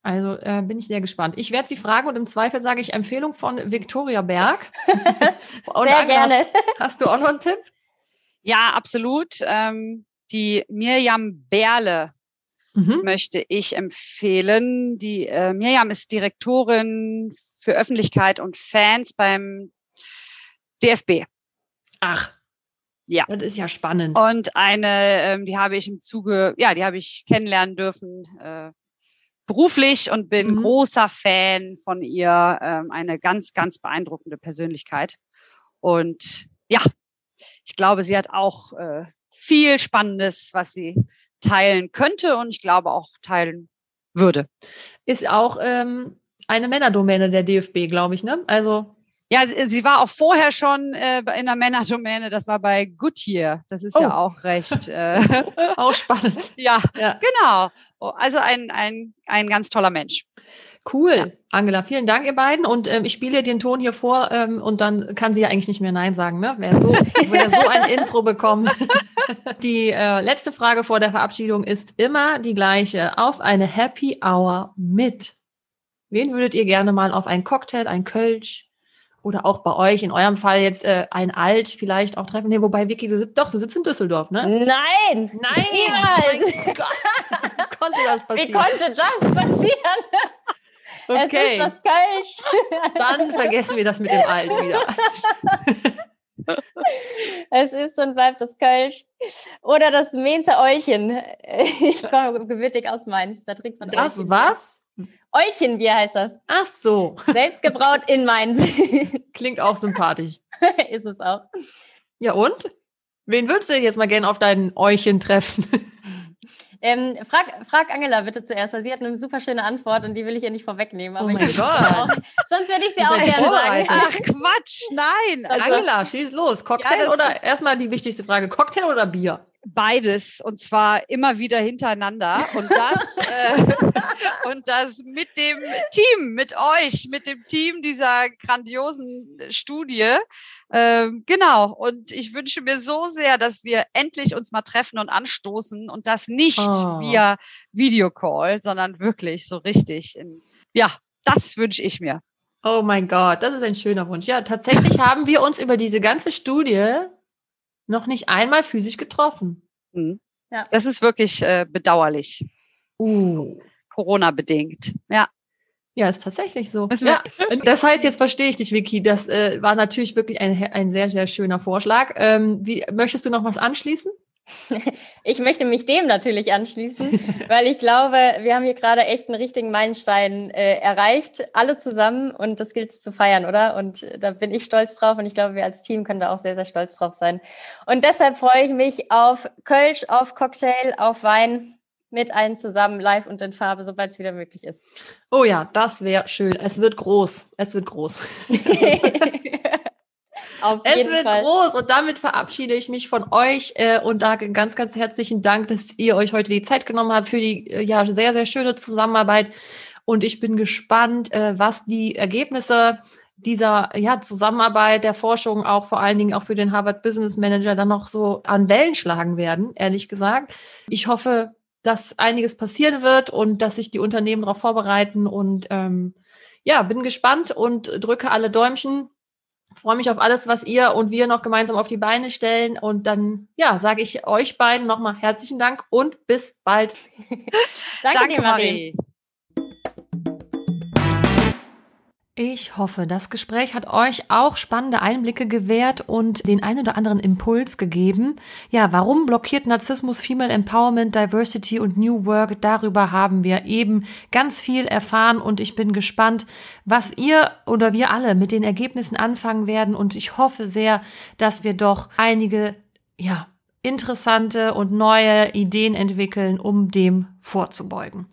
Also äh, bin ich sehr gespannt. Ich werde sie fragen und im Zweifel sage ich Empfehlung von Victoria Berg. (laughs) und sehr gerne. Hast, hast, du auch noch einen Tipp? Ja, absolut. Ähm, die Mirjam Berle mhm. möchte ich empfehlen. Die äh, Mirjam ist Direktorin für Öffentlichkeit und Fans beim DFB. Ach. Ja. Das ist ja spannend. Und eine, ähm, die habe ich im Zuge, ja, die habe ich kennenlernen dürfen. Äh, beruflich und bin mhm. großer Fan von ihr. Ähm, eine ganz, ganz beeindruckende Persönlichkeit. Und ja, ich glaube, sie hat auch äh, viel Spannendes, was sie teilen könnte und ich glaube auch teilen würde. Ist auch ähm, eine Männerdomäne der DFB, glaube ich, ne? Also ja, sie war auch vorher schon äh, in der Männerdomäne, das war bei Goodyear. Das ist oh. ja auch recht. Äh, (laughs) auch spannend. (laughs) ja, ja, genau. Oh, also ein, ein, ein ganz toller Mensch. Cool, ja. Angela, vielen Dank, ihr beiden. Und ähm, ich spiele den Ton hier vor ähm, und dann kann sie ja eigentlich nicht mehr Nein sagen, ne? Wer so, (laughs) wer so ein Intro bekommt. die äh, letzte Frage vor der Verabschiedung ist immer die gleiche. Auf eine Happy Hour mit. Wen würdet ihr gerne mal auf einen Cocktail, ein Kölsch, oder auch bei euch, in eurem Fall jetzt äh, ein Alt vielleicht auch treffen. Nee, wobei, Vicky, du sitzt doch, du sitzt in Düsseldorf, ne? Nein! Nein! Niemals! Oh Gott! (laughs) konnte das passieren? Wie konnte das passieren? Okay. Es ist das Kölsch. Dann vergessen wir das mit dem Alt wieder. (laughs) es ist und bleibt das Kölsch. Oder das Mehnte Euchen. Ich komme gebürtig aus Mainz. Da trinkt man das. Das was? Eichenbier heißt das. Ach so. Selbstgebraut in Mainz. (laughs) Klingt auch sympathisch. (laughs) Ist es auch. Ja und? Wen würdest du jetzt mal gerne auf deinen Euchen treffen? (laughs) Ähm, frag, frag Angela bitte zuerst, weil sie hat eine super schöne Antwort und die will ich ihr nicht vorwegnehmen. Aber oh mein Gott. Auch, sonst würde ich sie auch gerne sagen. Ach Quatsch, nein. Also, Angela, schieß los. Cocktail ja, oder erstmal die wichtigste Frage, Cocktail oder Bier? Beides und zwar immer wieder hintereinander und das äh, und das mit dem Team, mit euch, mit dem Team dieser grandiosen Studie. Ähm, genau. Und ich wünsche mir so sehr, dass wir endlich uns mal treffen und anstoßen und das nicht oh. via Videocall, sondern wirklich so richtig. In, ja, das wünsche ich mir. Oh mein Gott, das ist ein schöner Wunsch. Ja, tatsächlich haben wir uns über diese ganze Studie noch nicht einmal physisch getroffen. Mhm. Ja. Das ist wirklich äh, bedauerlich. Uh. Corona-bedingt. Ja. Ja, ist tatsächlich so. Ja. Das heißt, jetzt verstehe ich dich, Vicky. Das äh, war natürlich wirklich ein, ein sehr, sehr schöner Vorschlag. Ähm, wie, möchtest du noch was anschließen? (laughs) Ich möchte mich dem natürlich anschließen, weil ich glaube, wir haben hier gerade echt einen richtigen Meilenstein äh, erreicht, alle zusammen und das gilt es zu feiern, oder? Und äh, da bin ich stolz drauf und ich glaube, wir als Team können da auch sehr, sehr stolz drauf sein. Und deshalb freue ich mich auf Kölsch, auf Cocktail, auf Wein mit allen zusammen live und in Farbe, sobald es wieder möglich ist. Oh ja, das wäre schön. Es wird groß. Es wird groß. (laughs) (laughs) Auf es wird Fall. groß und damit verabschiede ich mich von euch äh, und sage ganz, ganz herzlichen Dank, dass ihr euch heute die Zeit genommen habt für die äh, ja sehr, sehr schöne Zusammenarbeit. Und ich bin gespannt, äh, was die Ergebnisse dieser ja, Zusammenarbeit der Forschung auch vor allen Dingen auch für den Harvard Business Manager dann noch so an Wellen schlagen werden, ehrlich gesagt. Ich hoffe, dass einiges passieren wird und dass sich die Unternehmen darauf vorbereiten und ähm, ja, bin gespannt und drücke alle Däumchen freue mich auf alles, was ihr und wir noch gemeinsam auf die Beine stellen. Und dann, ja, sage ich euch beiden nochmal herzlichen Dank und bis bald. (laughs) Danke, Danke dir, Marie. Marie. Ich hoffe, das Gespräch hat euch auch spannende Einblicke gewährt und den ein oder anderen Impuls gegeben. Ja, warum blockiert Narzissmus Female Empowerment, Diversity und New Work? Darüber haben wir eben ganz viel erfahren und ich bin gespannt, was ihr oder wir alle mit den Ergebnissen anfangen werden und ich hoffe sehr, dass wir doch einige, ja, interessante und neue Ideen entwickeln, um dem vorzubeugen.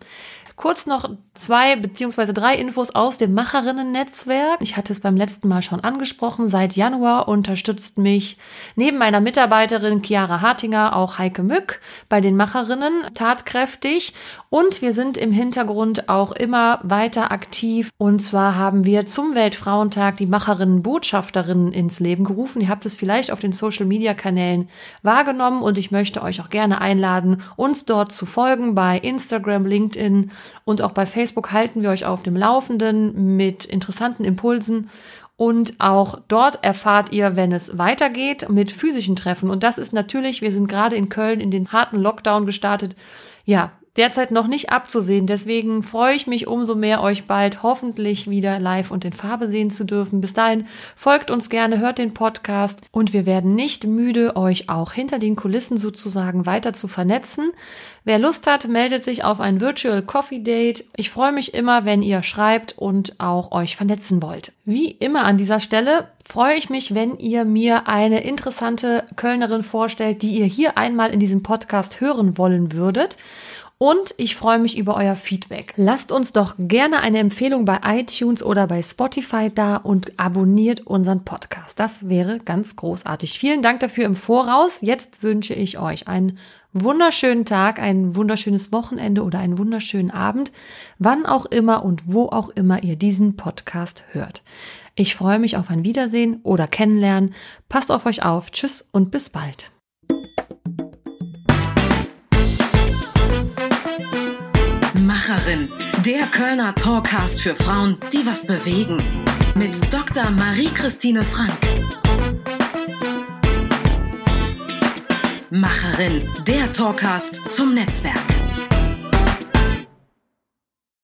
Kurz noch zwei beziehungsweise drei Infos aus dem Macherinnen-Netzwerk. Ich hatte es beim letzten Mal schon angesprochen. Seit Januar unterstützt mich neben meiner Mitarbeiterin Chiara Hartinger auch Heike Mück bei den Macherinnen tatkräftig. Und wir sind im Hintergrund auch immer weiter aktiv. Und zwar haben wir zum Weltfrauentag die Macherinnen Botschafterinnen ins Leben gerufen. Ihr habt es vielleicht auf den Social Media Kanälen wahrgenommen und ich möchte euch auch gerne einladen, uns dort zu folgen bei Instagram, LinkedIn und auch bei Facebook halten wir euch auf dem Laufenden mit interessanten Impulsen. Und auch dort erfahrt ihr, wenn es weitergeht mit physischen Treffen. Und das ist natürlich, wir sind gerade in Köln in den harten Lockdown gestartet. Ja, derzeit noch nicht abzusehen. Deswegen freue ich mich umso mehr, euch bald hoffentlich wieder live und in Farbe sehen zu dürfen. Bis dahin folgt uns gerne, hört den Podcast und wir werden nicht müde, euch auch hinter den Kulissen sozusagen weiter zu vernetzen. Wer Lust hat, meldet sich auf ein Virtual Coffee Date. Ich freue mich immer, wenn ihr schreibt und auch euch vernetzen wollt. Wie immer an dieser Stelle freue ich mich, wenn ihr mir eine interessante Kölnerin vorstellt, die ihr hier einmal in diesem Podcast hören wollen würdet. Und ich freue mich über euer Feedback. Lasst uns doch gerne eine Empfehlung bei iTunes oder bei Spotify da und abonniert unseren Podcast. Das wäre ganz großartig. Vielen Dank dafür im Voraus. Jetzt wünsche ich euch einen wunderschönen Tag, ein wunderschönes Wochenende oder einen wunderschönen Abend, wann auch immer und wo auch immer ihr diesen Podcast hört. Ich freue mich auf ein Wiedersehen oder Kennenlernen. Passt auf euch auf. Tschüss und bis bald. Macherin, der Kölner Talkcast für Frauen, die was bewegen. Mit Dr. Marie-Christine Frank. Macherin, der Talkcast zum Netzwerk.